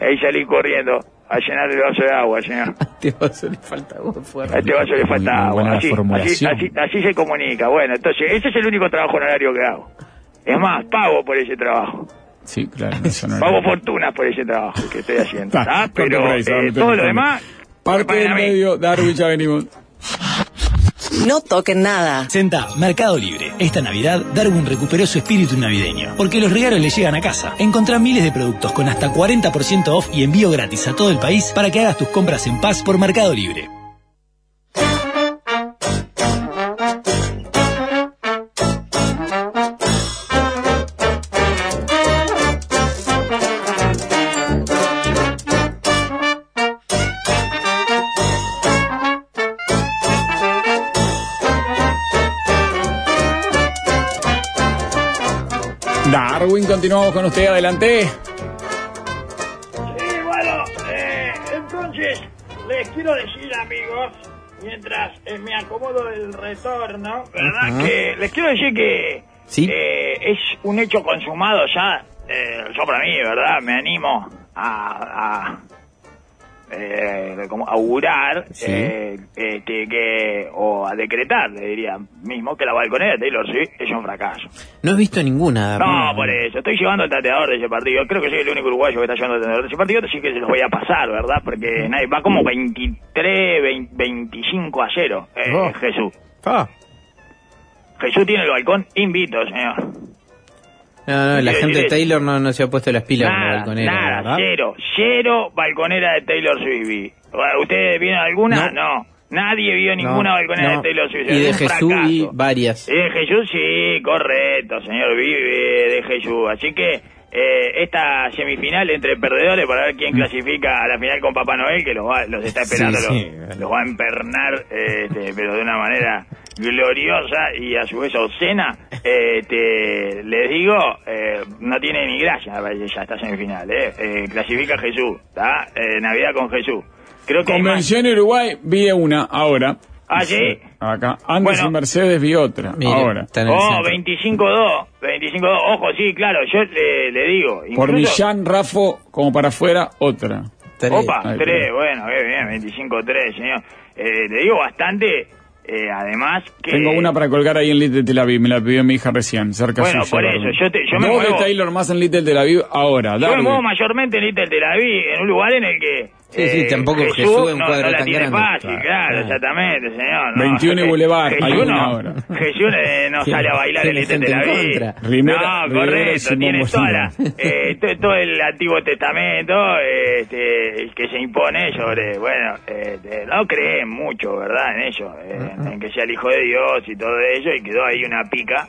B: Ahí salí corriendo a llenar el vaso de agua, señor.
C: A este vaso le falta agua fuerte.
B: A este vaso le falta
A: Muy- muy
B: agua.
A: la
B: Así, así, así, así se comunica. Bueno, entonces, ese es el único trabajo honorario que hago. Es más, pago por ese trabajo.
A: Sí, claro. Eso no
B: Pago fortunas por ese trabajo que estoy haciendo.
A: Ah,
B: ¿ah? Pero eh, todo lo demás...
A: Parte del medio, Darwin, ya venimos.
D: No toquen nada.
E: Senta, Mercado Libre. Esta Navidad, Darwin recuperó su espíritu navideño, porque los regalos le llegan a casa. Encontrá miles de productos con hasta 40% off y envío gratis a todo el país para que hagas tus compras en paz por Mercado Libre.
A: Continuamos con usted, adelante.
B: Sí, bueno, eh, entonces les quiero decir, amigos, mientras eh, me acomodo el retorno, ¿verdad? Que les quiero decir que
C: Sí.
B: eh, es un hecho consumado ya. Eh, yo para mí, ¿verdad? Me animo a, a eh, como augurar
C: Sí.
B: eh, este, que o a decretar, le diría mismo, que la balconera de Taylor Swift es un fracaso.
C: No he visto ninguna.
B: No, por eso. Estoy llevando el tateador de ese partido. Creo que soy el único uruguayo que está llevando el tateador de ese partido. Así que se los voy a pasar, ¿verdad? Porque nadie, va como 23, 20, 25 a 0. Eh,
C: Oh.
B: Jesús.
C: Ah.
B: Jesús tiene el balcón invito, señor.
C: No, no, la gente de Taylor no, no se ha puesto las pilas con la
B: Nada,
C: balconera,
B: nada,
C: ¿verdad?
B: cero. Cero balconera de Taylor Swift. ¿Ustedes vieron alguna? No. Nadie vio ninguna balconera de Taylor Swift.
C: Y de Jesús
B: fracaso.
C: varias.
B: Y de Jesús sí, correcto, señor, vive de Jesús. Así que eh, esta semifinal entre perdedores para ver quién clasifica a la final con Papá Noel, que los, va- los está esperando,
C: Mm. Sí,
B: los, va a empernar, eh, este, pero de una manera gloriosa y a su vez obscena. Eh, te- les digo, eh, no tiene ni gracia me parece, ya esta semifinal. Eh. Eh, clasifica Jesús, ¿está? Eh, Navidad con Jesús. Creo que
A: Convención Uruguay, vi una ahora.
B: Ah, sí.
A: Acá. Antes
B: Bueno.
A: y Mercedes vi otra.
C: Mira,
A: ahora.
C: está en
B: Oh,
C: centro.
B: 25-2, 25-2, ojo, sí, claro, yo le, le digo.
A: Por
B: incluso-
A: Millán, Rafo, como para afuera, otra.
C: Tres.
B: Opa,
A: Ahí,
B: 3,
A: pero-
B: bueno, bien, bien, 25-3, señor. Eh, le digo bastante eh, además que...
A: Tengo una para colgar ahí en Little Tel Aviv, me la pidió mi hija recién, cerca
B: Bueno,
A: suya,
B: por
A: Barbie.
B: eso, yo te- yo me muevo-
A: de Taylor más en Little Tel Aviv ahora,
B: Yo me
A: dale.
B: muevo mayormente en Little Tel Aviv, en un lugar en el que... eh,
C: Sí, sí, tampoco Jesús es un
B: no,
C: cuadro
B: no la
C: tan
B: tiene
C: grande.
B: fácil,
C: Claro.
B: exactamente, señor. no.
A: 21 y
B: Eh,
A: Boulevard,
B: Jesús
A: hay una.
B: Jesús eh, no sale a bailar en
C: en
B: Aviv.
C: contra.
A: Rivera-
B: no, correcto, tiene toda la, eh, to- todo el Antiguo Testamento este, que se impone sobre, bueno, este, no creen mucho, ¿verdad? En ello, eh, en que sea el Hijo de Dios y todo ello, y quedó ahí una pica.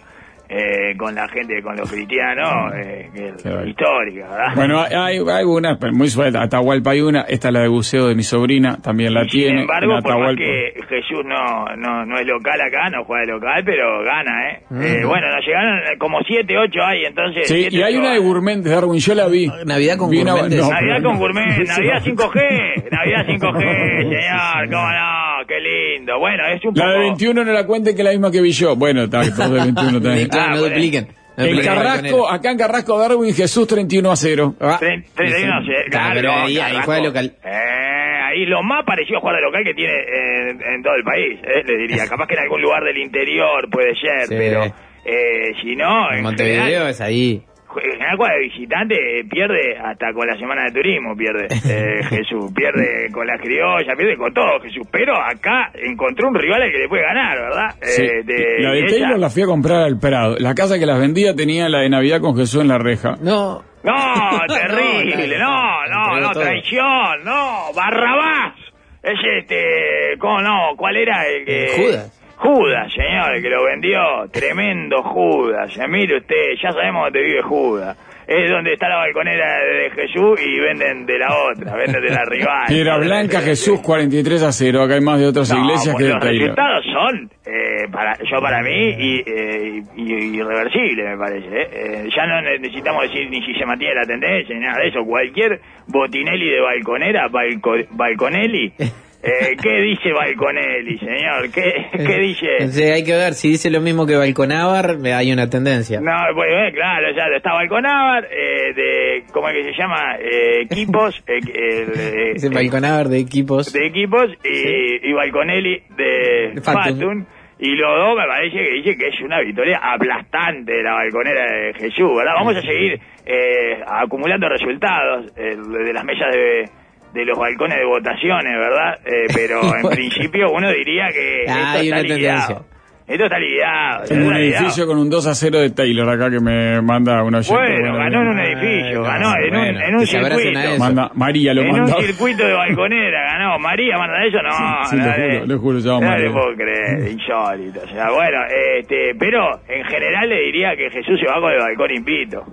B: Eh, con la gente, con los cristianos, eh, que-
A: Qué bueno.
B: histórica, ¿verdad?
A: Bueno, hay, hay una pero muy suelta. Atahualpa hay una. Esta es la de buceo de mi sobrina, también la
B: Y
A: tiene.
B: Sin embargo, por más que Jesús no, no, no es local acá, no juega de local, pero gana, ¿eh? Eh, bueno, nos llegaron eh, como 7, 8 hay, entonces...
A: Sí,
B: siete,
A: y hay
B: ocho
A: una de. Gourmet de Darwin, yo la vi.
C: Navidad con Gourmet
A: no,
B: Navidad con gourmet, Navidad 5G, Navidad 5G, señor, cómo no, qué lindo. Bueno, es un
A: La
B: poco...
A: de 21 no la cuente que es la misma que vi yo. Bueno, está, todos de 21 también.
C: Claro,
B: Ah,
C: no dupliquen. No
A: En
C: la
A: Carrasco, acá en Carrasco Darwin, Jesús 31 a 0.
C: Ah,
B: Tre- 31, sí,
C: Claro,
B: claro,
C: pero ahí, ahí juega local.
B: Eh, ahí lo más parecido a jugar de local que tiene en, en todo el país, eh, le diría. Capaz que en algún lugar del interior puede ser,
C: Sí.
B: pero eh, si no,
C: En
B: en
C: Montevideo
B: general,
C: es ahí.
B: En general cuando de visitante eh, pierde hasta con la semana de turismo, pierde eh, Jesús, pierde con la criolla, pierde con todo Jesús, pero acá encontró un rival al que le puede ganar, ¿verdad?
A: Sí.
B: Eh, de-
A: la de Taylor la fui a comprar al Prado. La casa que las vendía tenía la de Navidad con Jesús en la reja.
C: No.
B: No, terrible, no, no, no,
C: todo.
B: traición, no, Barrabás. Es este, ¿cómo no? ¿Cuál era el que...?
C: Judas.
B: Judas, señor, el que lo vendió. Tremendo Judas. Eh, Mire usted, ya sabemos dónde vive Judas. Es donde está la balconera de Jesús y venden de la otra, venden de la rival.
A: Piedra Blanca, Jesús 43 a 0. Acá hay más de otras
B: No,
A: iglesias que
B: pues
A: de
B: los
A: Taylor.
B: resultados son, eh, para, yo para mí, y, eh, y- irreversibles, me parece. ¿eh? Eh, ya no necesitamos decir ni si se mantiene la tendencia ni nada de eso. Cualquier botinelli de balconera, balco- balconelli, eh, ¿qué dice balconelli, señor? ¿Qué, qué dice?
C: Entonces hay que ver, si dice lo mismo que Balconávar, hay una tendencia.
B: No, pues eh, claro, ya está Balconávar, eh, de, ¿cómo es que se llama? Eh, equipos, eh, eh,
C: Dice
B: eh,
C: Balconávar de equipos.
B: de equipos y, y Balconelli de
C: Fatum.
B: Fatum. Y los dos me parece que dice que es una victoria aplastante de la balconera de Jesús, ¿verdad? Vamos a seguir eh, acumulando resultados eh, de las mesas de, de los balcones de votaciones, ¿verdad? Eh, pero en principio uno diría que
C: Ah,
B: esto está liquidado. Esto está liquidado.
A: Tengo un
B: liquidado.
A: edificio con un 2 a 0 de Taylor acá que me manda una.
B: Bueno, ganó en un edificio,
C: Ay,
B: ganó en un,
C: bueno,
B: en un
C: abracen a
B: circuito.
A: Manda, María lo
B: en
A: manda.
B: un circuito de balconera ganó. María manda eso, no.
A: Sí, sí, lo
B: dale.
A: juro, lo juro, ya
B: No le puedo creer, insólito. O sea, bueno, este, pero en general le diría que Jesús se va con el balcón invito.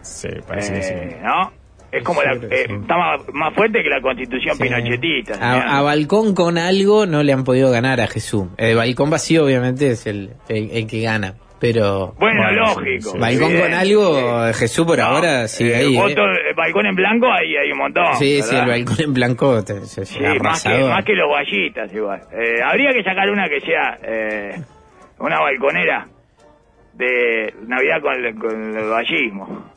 A: Sí, parece que sí.
B: Eh, ¿No? Es como la, eh, está más, más fuerte que la constitución pinochetista. señor.
C: A, a balcón con algo no le han podido ganar a Jesús. El balcón vacío obviamente es el, el, el que gana. Pero
B: bueno,
A: Bueno,
B: lógico.
A: sí, sí.
C: balcón con algo,
B: sí.
C: Jesús por
B: No,
C: ahora sigue
B: eh,
C: ahí. ¿eh?
B: voto- eh, balcón en blanco ahí hay un montón.
C: Sí, sí, el
B: ¿verdad?
C: balcón en blanco se-
B: Sí, más que, más que los vallistas igual. Eh, habría que sacar una que sea eh, una balconera de Navidad con, el- con el vallismo.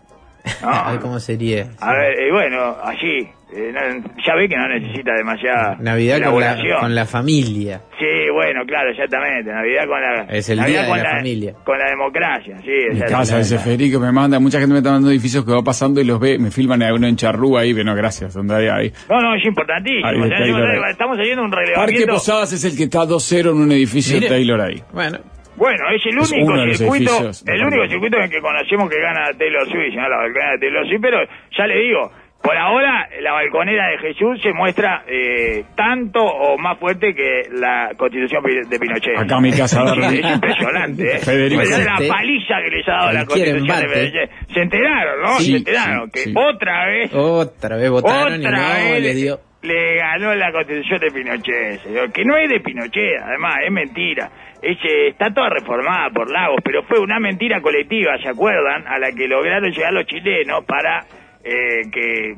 B: ¿No?
C: A ver cómo sería.
B: A ver, y bueno, allí, eh, no- ya ve que no necesita demasiada
C: Navidad con la, con la familia.
B: Sí, bueno, claro, exactamente. Navidad con la.
C: Es el
B: Navidad
C: día de
B: con
C: la familia.
B: Con la democracia, sí,
A: Mi casa, ese Federico me manda, mucha gente me está mandando edificios que va pasando y los ve, me filman a uno en Charrúa ahí, pero no, gracias, donde hay ahí.
B: No, no, es importantísimo.
A: Ahí,
B: O sea,
A: Taylor,
B: estamos- haciendo un
A: Parque
B: relevamiento.
A: Posadas es el que está 2-0 en un edificio
C: Mire.
A: de Taylor ahí.
C: Bueno,
B: Bueno, es el
A: Es
B: único
A: de
B: circuito,
A: de
B: el único circuito en el que conocemos que gana Taylor Swift, ¿no? La balconera de Taylor Swift, pero ya le digo, por ahora la balconera de Jesús se muestra eh, tanto o más fuerte que la constitución de Pinochet.
A: Acá mi casa,
B: es impresionante, ¿eh?
A: Federico.
B: La paliza que les ha dado la constitución de
C: embate.
B: Pinochet. Se enteraron, ¿no?
A: Sí,
B: se enteraron
A: sí,
B: que
A: sí.
B: otra vez
C: otra vez votaron y no
B: vez
C: le dio.
B: le ganó la constitución de Pinochet, señor. Que no es de Pinochet, además, es mentira. Es, está toda reformada por Lagos, pero fue una mentira colectiva, ¿se acuerdan? A la que lograron llegar los chilenos para eh, que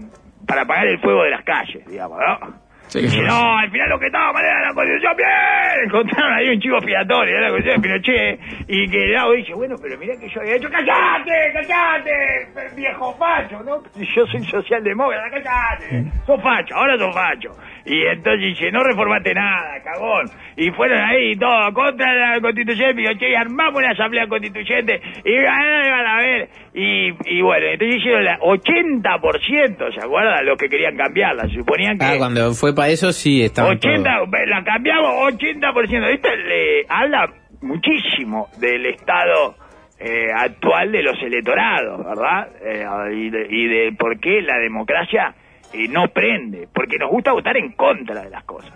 B: para apagar el fuego de las calles, digamos, ¿no?
A: Sí, sí.
B: no, al final lo que estaba mal era la constitución, bien, encontraron ahí un chivo expiatorio, era la cuestión de Pinochet, y que el Lago dice, bueno, pero mirá que yo había hecho, ¡callate, callate, viejo facho! ¿no? Yo soy socialdemócrata, ¡callate! Sos facho, ahora sos facho. Y entonces dice, no reformaste nada, cagón. Y fueron ahí todo contra la constitución, Pinochet, y armamos una asamblea constituyente, y van a ver. Y, y bueno, entonces hicieron la 80%, ¿se acuerdan? Los que querían cambiarla, se suponían que...
C: Ah, cuando fue para eso sí estaba
B: 80, la cambiamos 80%. Esto le habla muchísimo del estado eh, actual de los electorados, ¿verdad? Eh, y, de, y de por qué la democracia eh, no prende, porque nos gusta votar en contra de las cosas.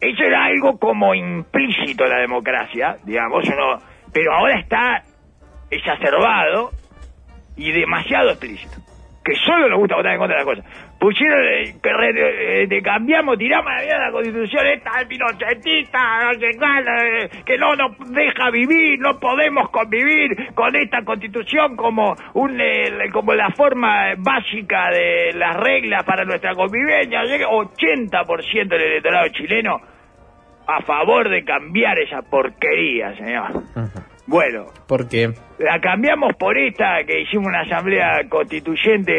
B: Eso era algo como implícito en la democracia, digamos, uno, pero ahora está exacerbado y demasiado explícito. Que solo nos gusta votar en contra de las cosas. Pusieron, eh, cambiamos, tiramos la vida de la constitución esta de pinochetista, eh, que no nos deja vivir, no podemos convivir con esta constitución como un como la forma básica de las reglas para nuestra convivencia. Que 80% del electorado chileno a favor de cambiar esa porquería, señor. Bueno,
C: Porque
B: la cambiamos por esta, que hicimos una asamblea constituyente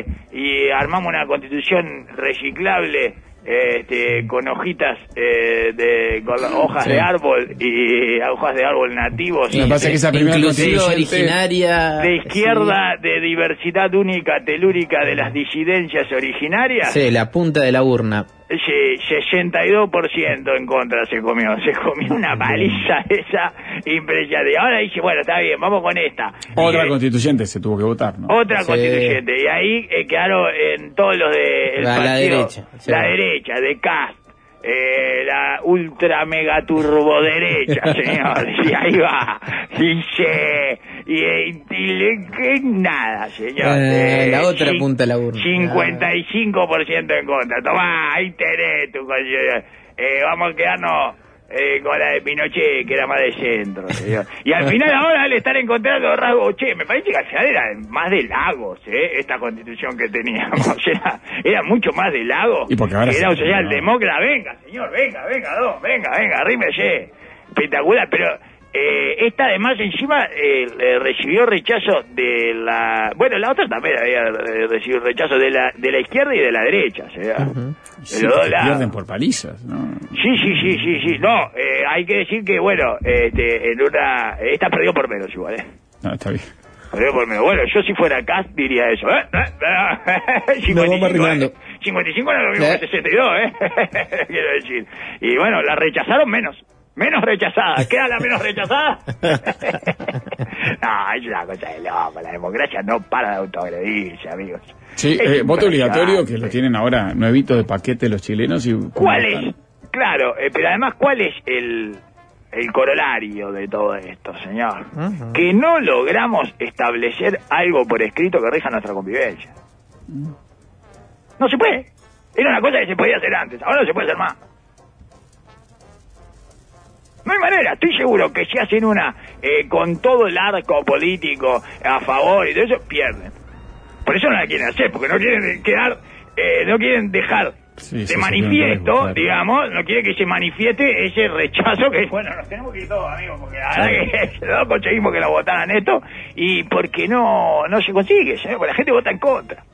B: eh, y armamos una constitución reciclable eh, este, con hojitas eh, de con hojas
A: Sí.
B: de árbol y hojas de árbol nativos
A: Me pasa que esa primera constituyente-
C: originaria.
B: de izquierda de diversidad única telúrica de las disidencias originarias
C: Sí, la punta de la urna.
B: Sí, 62% en contra se comió. Se comió una paliza esa impresionante. Y ahora dice, bueno, está bien, vamos con esta.
A: Otra
B: Y-
A: constituyente se tuvo que votar, ¿no?
B: otra
C: Sí.
B: constituyente. Y ahí eh, quedaron en todos los de... el
C: La- derecha, sí.
B: La derecha, de Cast. eh, la ultra mega turbo derecha, señor. Y ahí va. Dice. Y, y, y nada, señor.
C: Eh, la otra punta de la urna.
B: 55% en contra. Tomá, ahí tenés tu. Eh, vamos a quedarnos eh, con la de Pinochet, que era más de centro, señor. Y al final ahora al estar encontrando rasgos, che, me parece que al final era más de lagos, ¿eh? Esta constitución que teníamos. Era, era mucho más de lagos.
A: Y porque ahora
B: era un socialdemócrata. Venga, señor, venga, venga, dos, venga, venga, arrímese. Espectacular, pero... Eh, esta además encima eh, eh, recibió rechazo de la... Bueno, la otra también había eh, recibido rechazo de la, de la izquierda y de la derecha. o sea,
A: sí,
B: de
A: pierden por palizas, ¿no?
B: Sí, sí, sí, sí, sí. No, eh, hay que decir que, bueno, este, en una... Esta perdió por menos igual, ¿eh?
A: No, está bien.
B: Perdió por menos. Bueno, yo si fuera Cast diría eso, ¿eh? ¿Eh? 55,
C: Nos vamos arrimando.
B: ¿eh? 55 no es lo mismo
C: ¿Eh?
B: que 62, ¿eh? Quiero decir. Y bueno, la rechazaron menos. Menos rechazada. ¿Queda la menos rechazada? no, es una cosa de loco. La democracia no para de autoagredirse, amigos.
A: Sí, eh, voto obligatorio que lo tienen ahora nuevito de paquete los chilenos y
B: ¿Cuál
A: ¿cómo
B: es? Claro, eh, pero además, ¿cuál es el, el corolario de todo esto, señor? Que no logramos establecer algo por escrito que rija nuestra convivencia. No se puede. Era una cosa que se podía hacer antes, ahora no se puede hacer más. No hay manera, estoy seguro que si hacen una eh, con todo el arco político a favor y todo eso, pierden. Por eso no la quieren hacer, porque no quieren quedar, eh, no quieren dejar
A: Sí,
B: de
A: sí,
B: manifiesto,
A: claro.
B: digamos, no quiere que se manifieste ese rechazo que, bueno, nos tenemos que ir todos, amigos, porque la verdad que no conseguimos que lo votaran esto y porque no, no se consigue, ¿sabes? porque la gente vota en contra.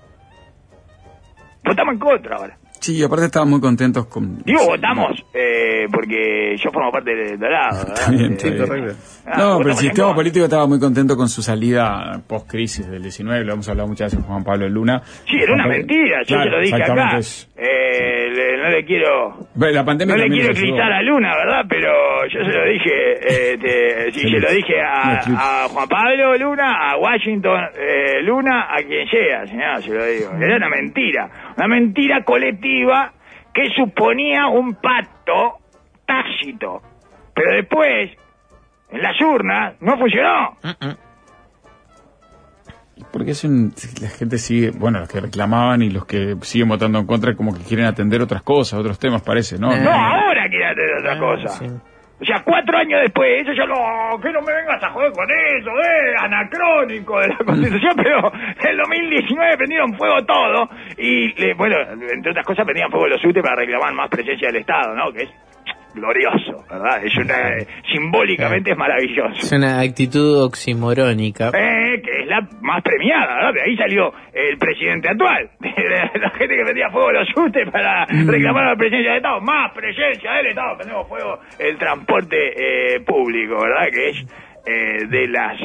B: Votamos en contra ahora.
A: Sí, aparte estaban muy contentos con...
B: Digo, votamos eh, porque yo formo parte de, de lado, ¿verdad?
A: Está bien,
B: Eh,
A: está bien.
B: ah,
A: No, pero el sistema político estaba muy contento con su salida post-crisis del 19, lo hemos hablado muchas veces con Juan Pablo Luna.
B: Sí, era una mentira, yo
A: Claro,
B: se lo dije
A: exactamente,
B: acá.
A: es-
B: Eh, le- no le quiero...
A: Bueno, la pandemia
B: No le quiero eclipsar a Luna, ¿verdad? Pero yo se lo dije, este, sí,
A: Sí,
B: se lo dije a Juan Pablo Luna, a Washington eh, Luna, a quien sea, señor, se lo digo. Era una mentira, una mentira colectiva que suponía un pacto tácito. Pero después, en las urnas, no funcionó.
A: Porque es un, la gente sigue, bueno, los que reclamaban y los que siguen votando en contra como que quieren atender otras cosas, otros temas, parece, ¿no?
C: Eh.
B: No, ahora quiere hacer otra
C: Ah,
B: cosa.
C: sí.
B: O sea, cuatro años después, eso ya no, que no me vengas a joder con eso, eh, anacrónico de la Constitución, pero en el 2019 prendieron fuego todo y, le- bueno, entre otras cosas prendían fuego los UTE para reclamar más presencia del Estado, ¿no? Que es glorioso, ¿verdad? Es una, simbólicamente es maravilloso.
C: Es una actitud oximorónica.
B: Eh, que la más premiada, ¿verdad? De ahí salió el presidente actual. la gente que prendía fuego los sustes para reclamar a la presencia del Estado. Más presencia del Estado. Prendemos fuego el transporte eh, público, ¿verdad? Que es eh, de las,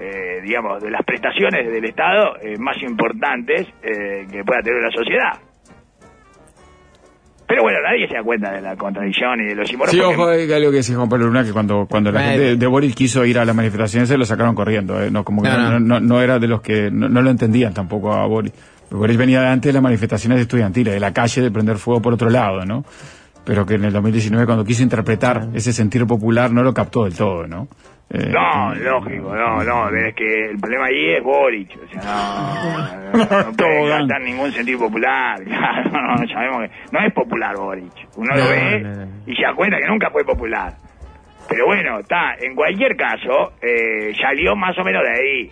B: eh, digamos, de las prestaciones del Estado eh, más importantes eh, que pueda tener la sociedad. Pero bueno, nadie se da cuenta de la contradicción y de los símbolos.
A: Sí,
B: porque-
A: ojo, hay algo que decía Juan Pablo Luna, que cuando, cuando la gente de Boris quiso ir a las manifestaciones se lo sacaron corriendo, eh, no, como que
C: No,
A: no,
C: no.
A: no- no era de los que no, no lo entendían tampoco a Boris. Boris venía de antes de las manifestaciones estudiantiles, de la calle, de prender fuego por otro lado, ¿no? Pero que en el 2019 cuando quiso interpretar ese sentir popular no lo captó del todo, ¿no? Eh,
B: No, lógico, no, no, es que el problema ahí es Boric, o sea, no, no, no puede
A: Tobogán.
B: gastar ningún sentido popular, claro, no, no, sabemos que no es popular Boric, uno lo
C: No,
B: ve
C: no, no.
B: y se da cuenta que nunca fue popular, pero bueno, está, en cualquier caso, eh, salió más o menos de ahí,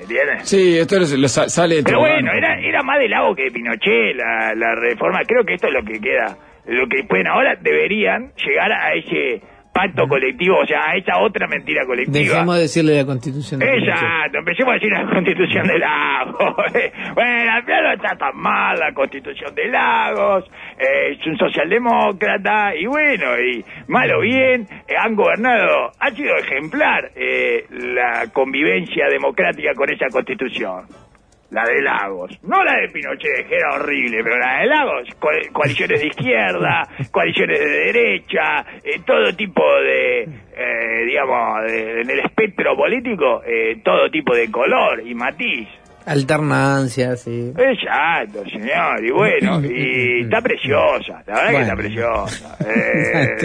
B: ¿entiendes?
A: Sí, esto lo, lo sa- sale de
B: Pero bueno, era, era más de lago que de Pinochet la, la reforma. Creo que esto es lo que queda. Lo que pueden ahora deberían llegar a ese pacto colectivo, o sea, esa otra mentira colectiva.
C: Dejemos de decirle la constitución de Pinochet.
B: Exacto, empecemos a decir la constitución de Lagos. bueno, al final no está tan mal la constitución de Lagos, eh, es un socialdemócrata, y bueno, y mal o bien, eh, han gobernado, ha sido ejemplar eh, la convivencia democrática con esa constitución. La de Lagos, no la de Pinochet, que era horrible, pero la de Lagos, co- coaliciones de izquierda, coaliciones de derecha, eh, todo tipo de, eh, digamos, de- en el espectro político, eh, todo tipo de color y matiz.
C: Alternancia, sí.
B: Exacto, señor, y bueno, y está preciosa, la verdad que está preciosa. Eh,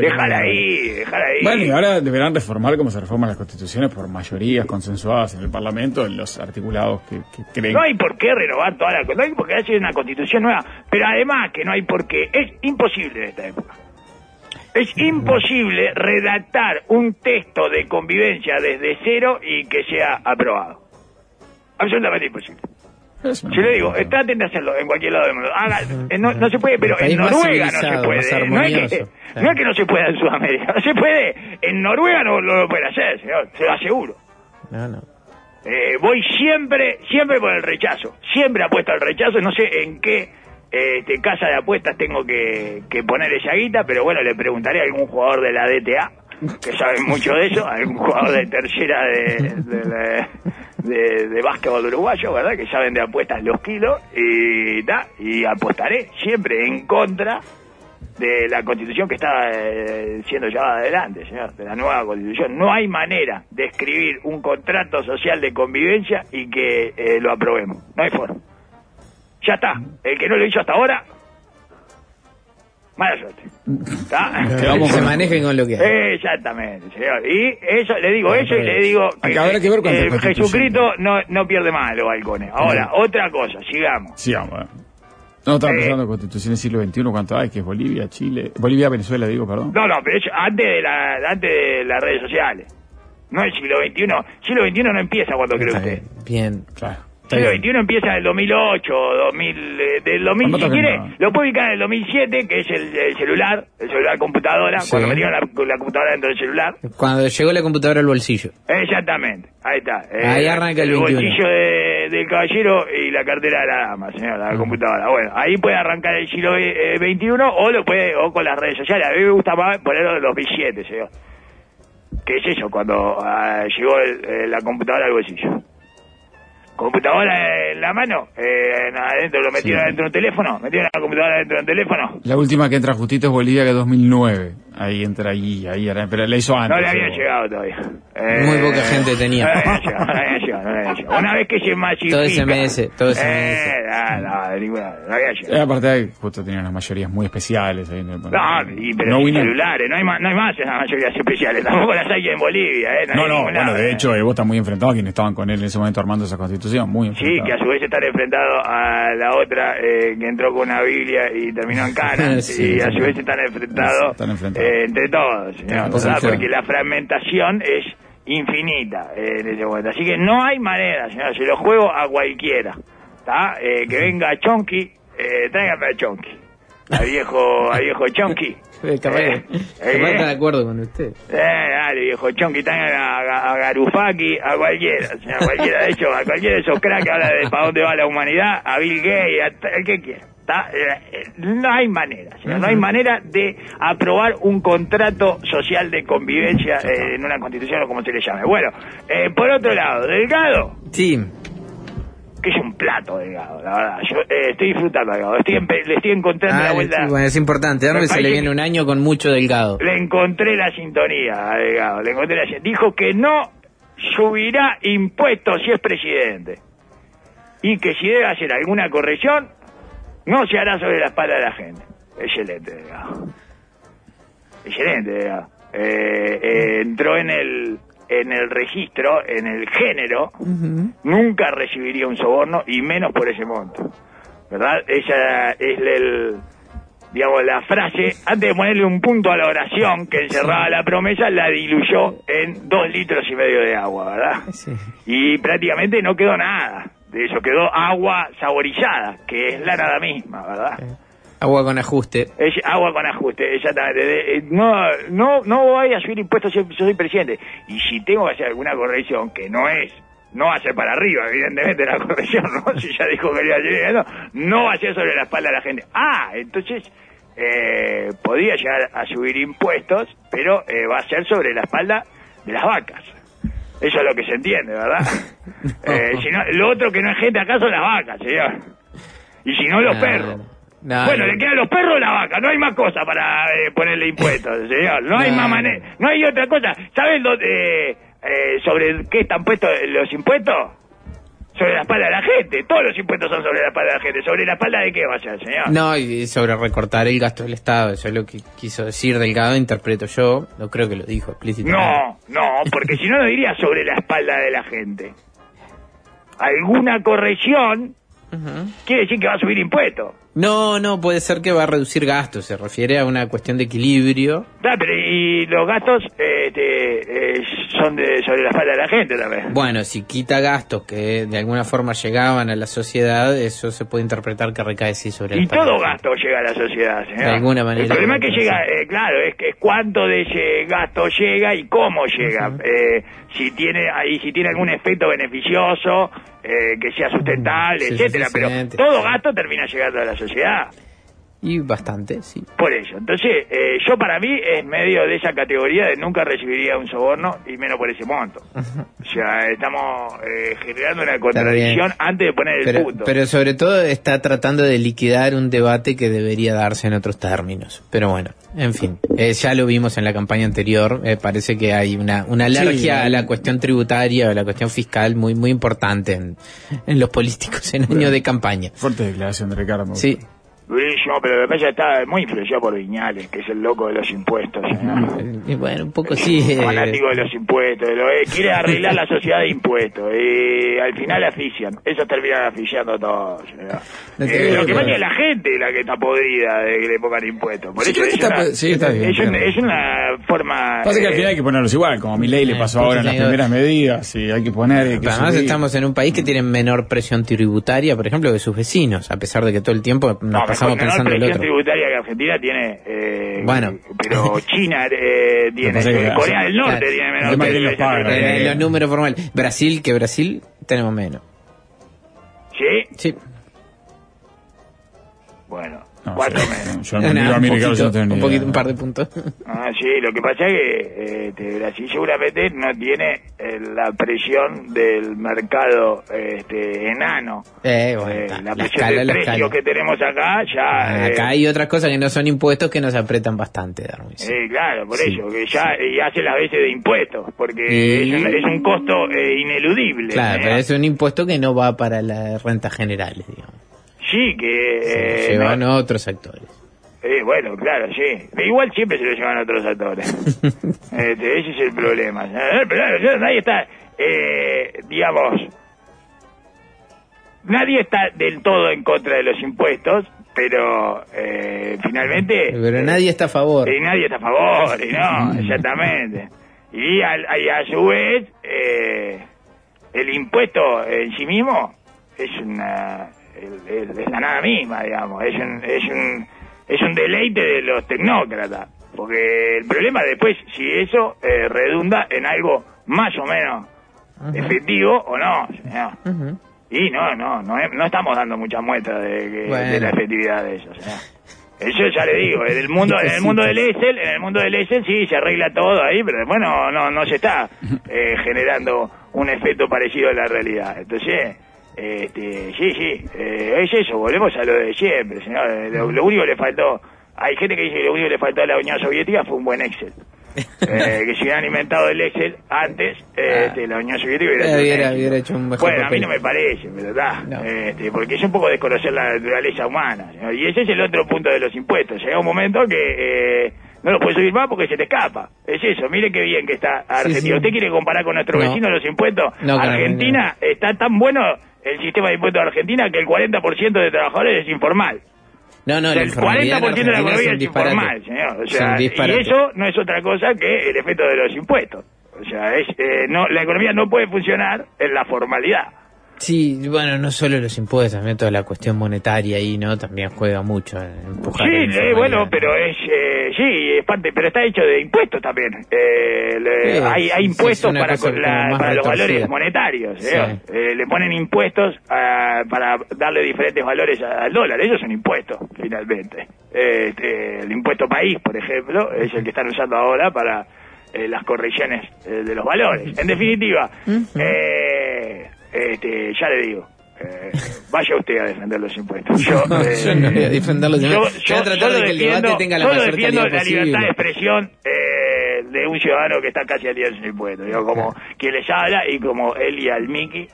B: déjala ahí, déjala ahí.
A: Bueno, y ahora deberán reformar como se reforman las constituciones por mayorías consensuadas en el Parlamento, en los articulados que, que creen.
B: No hay por qué renovar toda la... No hay por qué hacer una constitución nueva. Pero además que no hay por qué... Es imposible en esta época. Es imposible redactar un texto de convivencia desde cero y que sea aprobado. Absolutamente imposible. Yo le digo, eh, traten de hacerlo en cualquier lado del mundo. Haga- eh, no, no se puede, pero en Noruega no se puede. No es, que,
C: armonioso.
B: no es que no se pueda en Sudamérica, no se puede. En Noruega no, no lo pueden hacer, señor, se lo aseguro.
C: No, no.
B: Eh, voy siempre, siempre por el rechazo. Siempre apuesto al rechazo. No sé en qué eh, este, casa de apuestas tengo que, que poner esa guita, pero bueno, le preguntaré a algún jugador de la DTA que sabe mucho de eso, a algún jugador de tercera de, de, la- de, de básquetbol uruguayo, ¿verdad? Que saben de apuestas los kilos y, ta, y apostaré siempre en contra de la constitución que está eh, siendo llevada adelante, señor, de la nueva constitución. No hay manera de escribir un contrato social de convivencia y que eh, lo aprobemos. No hay forma. Ya está. El que no lo hizo hasta ahora, mala suerte. ¿Está?
C: Que se manejen con lo que hay.
B: Exactamente, señor. Y eso, le digo eso y le digo
A: Acá habrá que ver
B: eh. Jesucristo no, no pierde más los balcones. Ahora, otra cosa, sigamos.
A: Sí, vamos. eh. No, estaba
B: Eh.
A: pensando en constituciones del siglo XXI, ¿cuánto hay? Que es Bolivia, Chile. Bolivia, Venezuela, digo, perdón.
B: No, no, pero eso antes de, la, antes de las redes sociales. No el siglo XXI. Siglo XXI no empieza cuando cree usted.
C: Bien.
A: Claro. Bien.
B: XXI empieza en el 2008, 2000, eh, del 2000,
A: No
B: si quiere, lo puede ubicar en el 2007, que es el, el celular, el celular computadora,
C: Sí.
B: cuando metieron la, la computadora dentro del celular.
C: Cuando llegó la computadora al bolsillo.
B: Exactamente, ahí está. Eh,
C: Ahí arranca el 21.
B: bolsillo de- del caballero y la cartera de la dama, señor, la computadora. Bueno, ahí puede arrancar el siglo eh, 21 o lo puede o con las redes sociales. A mí me gusta más ponerlo en 2007, señor. ¿Qué es eso? Cuando ah, llegó el- eh, la computadora al bolsillo. Computadora en la mano, eh, en adentro, lo metieron
A: Sí.
B: dentro de un teléfono, metieron la computadora dentro de un teléfono.
A: La última que entra justito es Bolivia, que es 2009. Ahí entra ahí, ahí, era- pero la hizo antes.
B: No le había llegado todavía. Eh,
C: Muy poca gente tenía.
B: No le había llegado, no le había llegado, no le había llegado. Una vez que se masifica...
C: Todo SMS, todo SMS.
B: Eh, no, no, ninguna, no había
A: Eh,
B: llegado.
A: aparte, justo tenían unas mayorías muy especiales. Ahí, no,
B: No, y, pero
A: no
B: sin celulares, no hay, más, no hay más en las mayorías especiales, tampoco las hay en Bolivia, ¿eh?
A: No, no, bueno,
B: lado,
A: de
B: eh.
A: hecho, Evo está muy enfrentado a quienes estaban con él en ese momento armando esa constitución. Muy
B: Sí,
A: enfrentado.
B: que a su vez están enfrentados a la otra eh, que entró con una Biblia y terminó en cana,
C: Sí,
B: y a su
C: sí.
B: vez están enfrentados,
A: Están enfrentados.
B: Eh, entre todos,
A: sí.
B: porque la fragmentación es infinita eh, en ese momento. Así que no hay manera, señor, se lo juego a cualquiera. ¿tá? Eh, que venga Chonky, eh, tráigame a Chonky. Al viejo, al viejo Chonky.
C: Capaz que-
B: Eh,
C: capaz
B: eh.
C: está de acuerdo con usted.
B: Eh, dale, viejo chonqui, están a, a, a Garufaki, a cualquiera, a cualquiera, de hecho, a cualquiera de esos cracks que habla de para dónde va la humanidad, a Bill Gates, a- el que quiera. ¿tá? Eh, eh, no hay manera, o sea, no hay manera de aprobar un contrato social de convivencia eh, en una constitución o como se le llame. Bueno, eh, por otro lado, Delgado,
C: Sí,
B: que es un plato, Delgado, la verdad, yo eh, estoy disfrutando, Delgado, estoy le estoy encontrando la
C: Ah,
B: vuelta.
C: sí, bueno, es importante. Darme
B: Me
C: se le viene un año con mucho delgado.
B: Le encontré la sintonía, Delgado. Le encontré la Dijo que no subirá impuestos si es presidente. Y que si debe hacer alguna corrección, no se hará sobre la espalda de la gente. Excelente, Delgado. Excelente, Delgado. Eh, eh, entró en el, en el registro, en el género, nunca recibiría un soborno y menos por ese monto. ¿Verdad? Esa es el, digamos, la frase, antes de ponerle un punto a la oración que encerraba la promesa, la diluyó en dos litros y medio de agua, ¿verdad?
C: Sí.
B: Y prácticamente no quedó nada de eso, quedó agua saborizada, que es la nada misma, ¿verdad?
C: Agua con ajuste.
B: Es agua con ajuste, exactamente. Eh, no, no, no voy a subir impuestos si yo soy presidente. Y si tengo que hacer alguna corrección, que no es, no va a ser para arriba, evidentemente, la corrección, ¿no? Si ya dijo que le iba a seguir, no, no va a ser sobre la espalda de la gente. Ah, entonces, eh, podría llegar a subir impuestos, pero eh, va a ser sobre la espalda de las vacas. Eso es lo que se entiende, ¿verdad? Eh, si no, lo otro que no es gente acá son las vacas, señor. Y si no, los perros.
C: No,
B: bueno,
C: no.
B: le quedan los perros la vaca, no hay más cosa para eh, ponerle impuestos, señor. No hay más manera, no hay otra cosa. ¿Saben dónde, eh, eh, sobre qué están puestos los impuestos? Sobre la espalda de la gente. Todos los impuestos son sobre la espalda de la gente. ¿Sobre la espalda de qué va a ser, señor?
C: No, y sobre recortar el gasto del Estado, eso es lo que quiso decir Delgado, interpreto yo, no creo que lo dijo explícitamente.
B: No, no, porque si no, no diría sobre la espalda de la gente. Alguna corrección Quiere decir que va a subir impuestos.
C: No, no, puede ser que va a reducir gastos, se refiere a una cuestión de equilibrio.
B: Ah, pero y los gastos este, eh, son de, sobre la espalda de la gente también.
C: Bueno, si quita gastos que de alguna forma llegaban a la sociedad, eso se puede interpretar que recae sí sobre
B: Y
C: el
B: todo gasto llega a la sociedad, señor.
C: De alguna manera.
B: El problema es que llega, eh, claro, es que es cuánto de ese gasto llega y cómo llega. Eh, si tiene ahí si tiene algún efecto beneficioso, eh, que sea sustentable,
C: Sí,
B: etcétera. Pero todo gasto termina llegando a la sociedad.
C: Y bastante, sí.
B: Por eso. Entonces, eh, yo para mí es medio de esa categoría de nunca recibiría un soborno y menos por ese monto. O sea, estamos eh, generando una contradicción antes de poner el
C: Pero,
B: punto.
C: pero sobre todo está tratando de liquidar un debate que debería darse en otros términos. Pero bueno, en fin, eh, ya lo vimos en la campaña anterior. eh, parece que hay una, una alergia
A: Sí,
C: a la cuestión tributaria, a la cuestión fiscal muy muy importante en, en los políticos en año de campaña.
A: Fuerte declaración de Ricardo.
C: Sí,
B: Durísimo, pero lo que pasa está muy influenciado por Viñales, que es el loco de los impuestos. señor.
C: eh, y bueno, un poco sí. eh,
B: fanático de los impuestos, lo- eh, quiere arreglar la sociedad de impuestos y al final asfixian, eso termina asfixiando a todos. señor.
C: No
B: Eh, lo que pasa es la gente la que está podrida de que le pongan impuestos. Por
A: Sí,
B: eso es,
A: está
B: una,
A: sí, está bien,
B: es, un-
A: claro.
B: es una forma...
A: Pasa que al final hay que ponerlos igual, como a mi ley le
C: Eh,
A: pasó ahora en las primeras medidas, sí, hay que poner. hay que
C: Además
A: subir.
C: estamos en un país que tiene menor presión tributaria, por ejemplo, que sus vecinos, a pesar de que todo el tiempo nos
B: no, menor
C: pensando en el
B: presión
C: otro.
B: tributaria que Argentina tiene, eh,
C: Bueno.
B: pero China eh, tiene,
A: que
B: eh, Corea del Norte
C: Claro.
B: tiene presión
A: los pagan,
B: tributaria.
C: Eh, los números formales. Brasil, que Brasil tenemos menos.
B: ¿Sí?
C: Sí.
B: Bueno,
A: No,
B: cuatro menos.
A: Yo, no,
C: un
A: no
C: poquito, un, poquito,
A: idea.
C: un par de puntos.
B: Ah, sí, lo que pasa es que este, Brasil seguramente no tiene eh, la presión del mercado este, enano.
C: Eh, bueno,
B: Eh, la
C: la
B: presión
C: escala,
B: de precios que tenemos acá ya... eh,
C: Acá hay otras cosas que no son impuestos que nos apretan bastante, Darwin. sí.
B: eh, claro, por
C: Sí.
B: eso, que ya y hace las veces de impuestos, porque
C: Y-
B: es, un, es un costo eh, ineludible.
C: Claro,
B: ¿eh?
C: pero es un impuesto que no va para las rentas generales, digamos.
B: Sí, que... eh,
C: Se llevan
B: no-
C: otros sectores.
B: eh, bueno, claro, sí. Igual siempre se lo llevan a otros actores. Este, ese es el problema. Eh, Pero claro, nadie está, eh, digamos, nadie está del todo en contra de los impuestos, pero eh, finalmente...
C: Pero
B: eh,
C: nadie está a favor.
B: y nadie está a favor, y no, exactamente. Y, al- y a su vez, eh, el impuesto en sí mismo es una es, es la nada misma, digamos, es un, es un, es un deleite de los tecnócratas. Porque el problema después, si eso eh, redunda en algo más o menos efectivo o no, señor. Y no, no, no, no estamos dando muchas muestras de, que- de
C: Bueno.
B: la efectividad de eso, señor. Eso ya le digo, en el mundo, en el mundo del Excel, en el mundo del Excel sí se arregla todo ahí, pero después no, no, no se está eh, generando un efecto parecido a la realidad. Entonces, este, sí, sí, eh, es eso, volvemos a lo de siempre, señor. Eh, Lo, lo único que le faltó, hay gente que dice que lo único que le faltó a la Unión Soviética fue un buen Excel. Eh, que si hubieran inventado el Excel antes, eh, este, la Unión Soviética hubiera,
C: hubiera- hecho un mejor
B: Bueno, a mí no me parece, ¿verdad?
C: No.
B: Este, porque es un poco desconocer la naturaleza humana. ¿no? Y ese es el otro punto de los impuestos. Llega un momento que eh, no lo puedes subir más porque se te escapa. Es eso, mire qué bien que está Argentina.
C: sí.
B: ¿Usted quiere comparar con nuestro
C: No.
B: vecino los impuestos?
C: No,
B: Argentina está tan bueno el sistema de impuestos de Argentina que el 40% de trabajadores es informal.
C: No, no,
B: O sea, el
C: informalidad
B: 40% de la economía es informal, señor. O sea, y eso no es otra cosa que el efecto de los impuestos. O sea, es, eh, no, la economía no puede funcionar en la formalidad.
C: Sí, bueno, no solo los impuestos, también toda la cuestión monetaria ahí, ¿no? También juega mucho en empujar.
B: Sí, eh, bueno, pero es eh, sí, es parte, pero está hecho de impuestos también. Eh, le-
C: Sí,
B: hay, hay
C: sí,
B: impuestos para, con la- para los valores monetarios.
C: Sí.
B: ¿eh? Eh, le ponen impuestos ah, para darle diferentes valores a- al dólar. Ellos son impuestos, finalmente. Eh, este, el impuesto país, por ejemplo, es el que están usando ahora para eh, las correcciones eh, de los valores. En definitiva, eh, este, ya le digo. eh, vaya usted a defender los impuestos. Yo, eh,
C: Yo no voy a defender los
B: yo,
C: impuestos.
B: yo-
C: Voy a tratar de que el debate tenga la
B: solo
C: mayor
B: defiendo
C: calidad
B: la
C: posible.
B: libertad de expresión eh, de un ciudadano que está casi al día de su impuesto. Digo, como quien les habla y como Eli Almiki,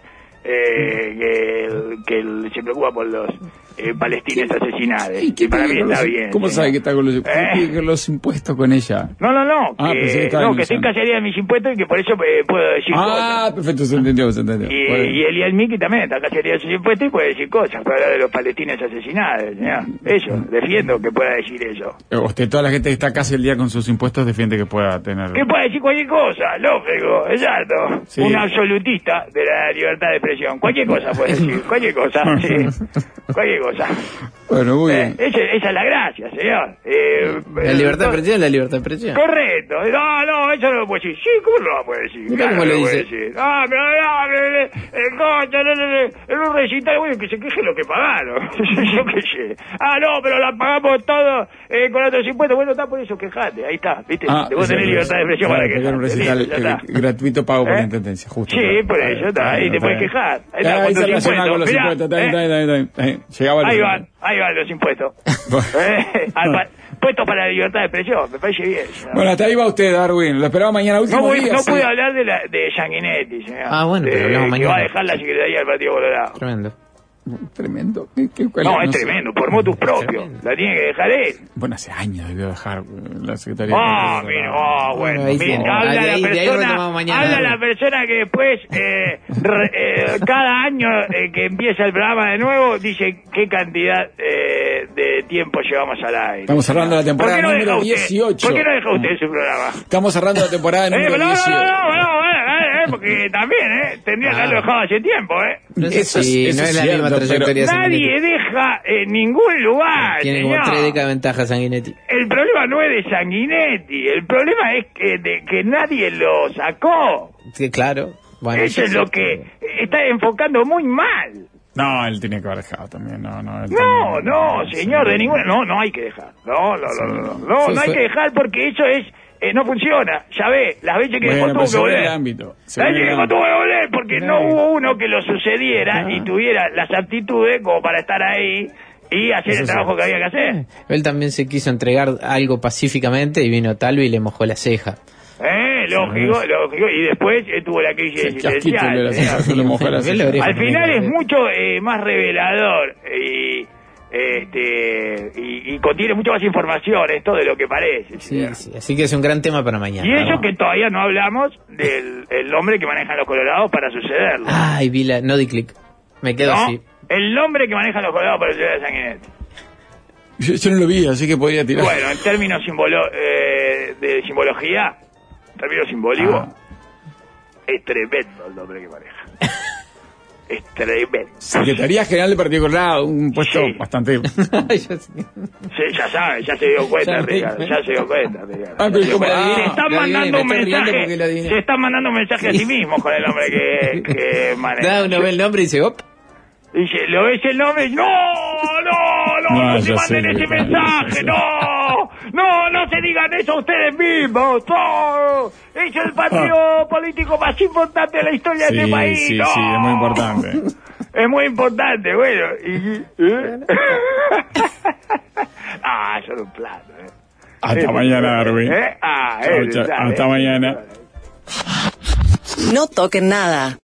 B: eh, que, que él se preocupa por los eh, palestinos asesinados.
A: ¿Y qué
B: Y para mí está
A: los-
B: bien.
A: ¿Cómo
B: señor.
A: sabe que está con los,
B: Eh.
A: los impuestos con ella?
B: No, no, no.
A: Ah, que
B: que, no, que estoy día de mis impuestos y que por eso eh, puedo decir cosas.
A: Ah, perfecto, se entendió, se entendió.
B: Y,
A: Bueno.
B: y Eli Almiki también está casi al día de sus impuestos y puede decir cosas. Puede hablar de los palestinos asesinados. señor. Eso, defiendo que pueda decir eso.
A: Eh, Usted, toda la gente que está casi el día con sus impuestos defiende que pueda tener...
B: Que puede decir cualquier cosa, lógico, exacto.
A: Sí.
B: Un absolutista de la libertad de expresión. Cualquier cosa puede decir, cualquier cosa, sí. Cualquier cosa.
A: Bueno, muy
B: Eh,
A: bien.
B: esa, esa es la gracia, señor. Eh,
C: La
B: eh,
C: libertad de expresión es la libertad de expresión.
B: Correcto. No, no, eso no lo puede decir. Sí, ¿cómo no lo puede decir?
C: Mirá
B: Claro
C: cómo lo dice.
B: decir. Ah, pero no, no, no, el coche, no, no, no, en un recital, bueno, que se queje lo que pagaron. Yo qué sé. Ah, no, pero la pagamos todo eh, con otros impuestos. Bueno, está por eso, quejate. Ahí está, ¿viste?
A: Ah,
B: tener
A: sí,
B: libertad de expresión
A: claro,
B: para
A: era un recital eh, gratuito pago por
B: ¿Eh?
A: la intendencia, justo.
B: Sí, por eso está. Ahí te puedes quejar. Ahí está,
A: Ah,
B: con
A: los impuestos. Está bien,
B: ¿eh?
A: está bien, está bien,
B: Ahí van, ahí van los impuestos. Eh, al pa- Puestos para la libertad de expresión, me parece bien. señor.
A: Bueno, hasta ahí va usted, Darwin. Lo esperaba mañana, último
B: No, voy-
A: día.
B: no
A: sí.
B: pude hablar de, la, de Sanguinetti, señor.
C: Ah, bueno, pero hablamos
B: Que
C: mañana.
B: va a dejar la Secretaría del Partido Colorado.
C: Tremendo.
A: Tremendo. ¿Qué- qué- cuál
B: No, es
A: sé.
B: tremendo, por motus propio. La tiene que dejar él.
A: Bueno, hace años debió dejar eh, la Secretaría.
B: Ah,
A: de
B: mira, ah, bueno. Bien, habla la
C: ahí- ahí
B: persona,
C: mañana.
B: habla la persona que después, eh, re- eh, cada año eh, que empieza el programa de nuevo, dice qué cantidad eh, de tiempo llevamos al aire.
A: Estamos cerrando la temporada
B: ¿Por qué no
A: número
B: deja usted?
A: 18.
B: ¿Por qué no deja usted su programa?
A: Estamos cerrando la temporada número
B: no, no,
A: 18.
B: no, no, no, eh, eh, porque también, eh, tendría que
C: Ah.
B: haberlo dejado hace tiempo, eh.
C: No es
A: Eso es-
C: así,
A: eso
C: no
A: es
C: es la
A: cierto,
C: misma trayectoria
B: Nadie deja en ningún lugar,
C: Tiene como
B: señor.
C: tres décadas de ventaja Sanguinetti.
B: El problema no es de Sanguinetti, el problema es que, de, que nadie lo sacó.
C: Sí, claro. Bueno,
B: Eso es lo que está enfocando muy mal.
A: No, él tenía que haber dejado también. No, no, él
B: No, no, señor, de ninguna... No, no hay que dejar. No, no, no, no, no, no, hay que dejar porque eso es... eh, no funciona, ya ve, las veces que
A: Bueno,
B: dejó tuvo
A: se
B: que volver. Las
A: ve
B: veces que dejó tuvo que volver porque no hubo uno que lo sucediera y
A: Claro.
B: tuviera las aptitudes como para estar ahí y hacer
A: Eso
B: el
A: sí.
B: trabajo que había que hacer.
C: Él también se quiso entregar algo pacíficamente y vino Talvi y le mojó la ceja.
B: Eh, lógico, lógico. Y después eh, tuvo la crisis existencial. Al final es mucho eh, más revelador y, este, y, y contiene mucha más información esto de lo que parece.
C: Sí,
B: señor.
C: sí, así que es un gran tema para mañana.
B: Y eso
C: Vamos.
B: que todavía no hablamos del el nombre que manejan los colorados para sucederlo.
C: Ay, vi la... No di clic. Me quedo
B: ¿no?
C: así.
B: El nombre que manejan los colorados para suceder a Sanguinetti.
A: Yo, yo no lo vi, así que podía tirar.
B: Bueno, en términos simbolo, eh, de simbología, en términos simbólicos,
A: Ah.
B: es tremendo el nombre que maneja. es tremendo.
A: Secretaría General del Partido Colorado, un puesto
B: Sí.
A: bastante...
B: Sí, ya sabe, ya se dio cuenta,
C: Ya me-
B: Ricardo, ya se dio cuenta, Ricardo.
A: Ah,
B: se
A: Ah,
B: está
C: adiviné,
B: mandando un mensaje, se está mandando un mensaje a sí mismo con el nombre que, que maneja.
C: Da, uno ve el nombre y dice, op.
B: Dice, ¿lo ves el nombre? ¡No! ¡No! ¡No!
A: No,
B: ¡No, se manden
A: sé,
B: ese mensaje! ¡No! ¡No! ¡No se digan eso ustedes mismos! ¡No! ¡Es el partido político más importante de la historia
A: Sí,
B: de este país!
A: sí, sí, es muy importante.
B: Es muy importante, bueno. Y, ¿eh? ah, eso era un plato, ¿eh?
A: Hasta mañana, Darwin.
B: ¿eh? Ah.
A: Hasta mañana.
D: No toquen nada.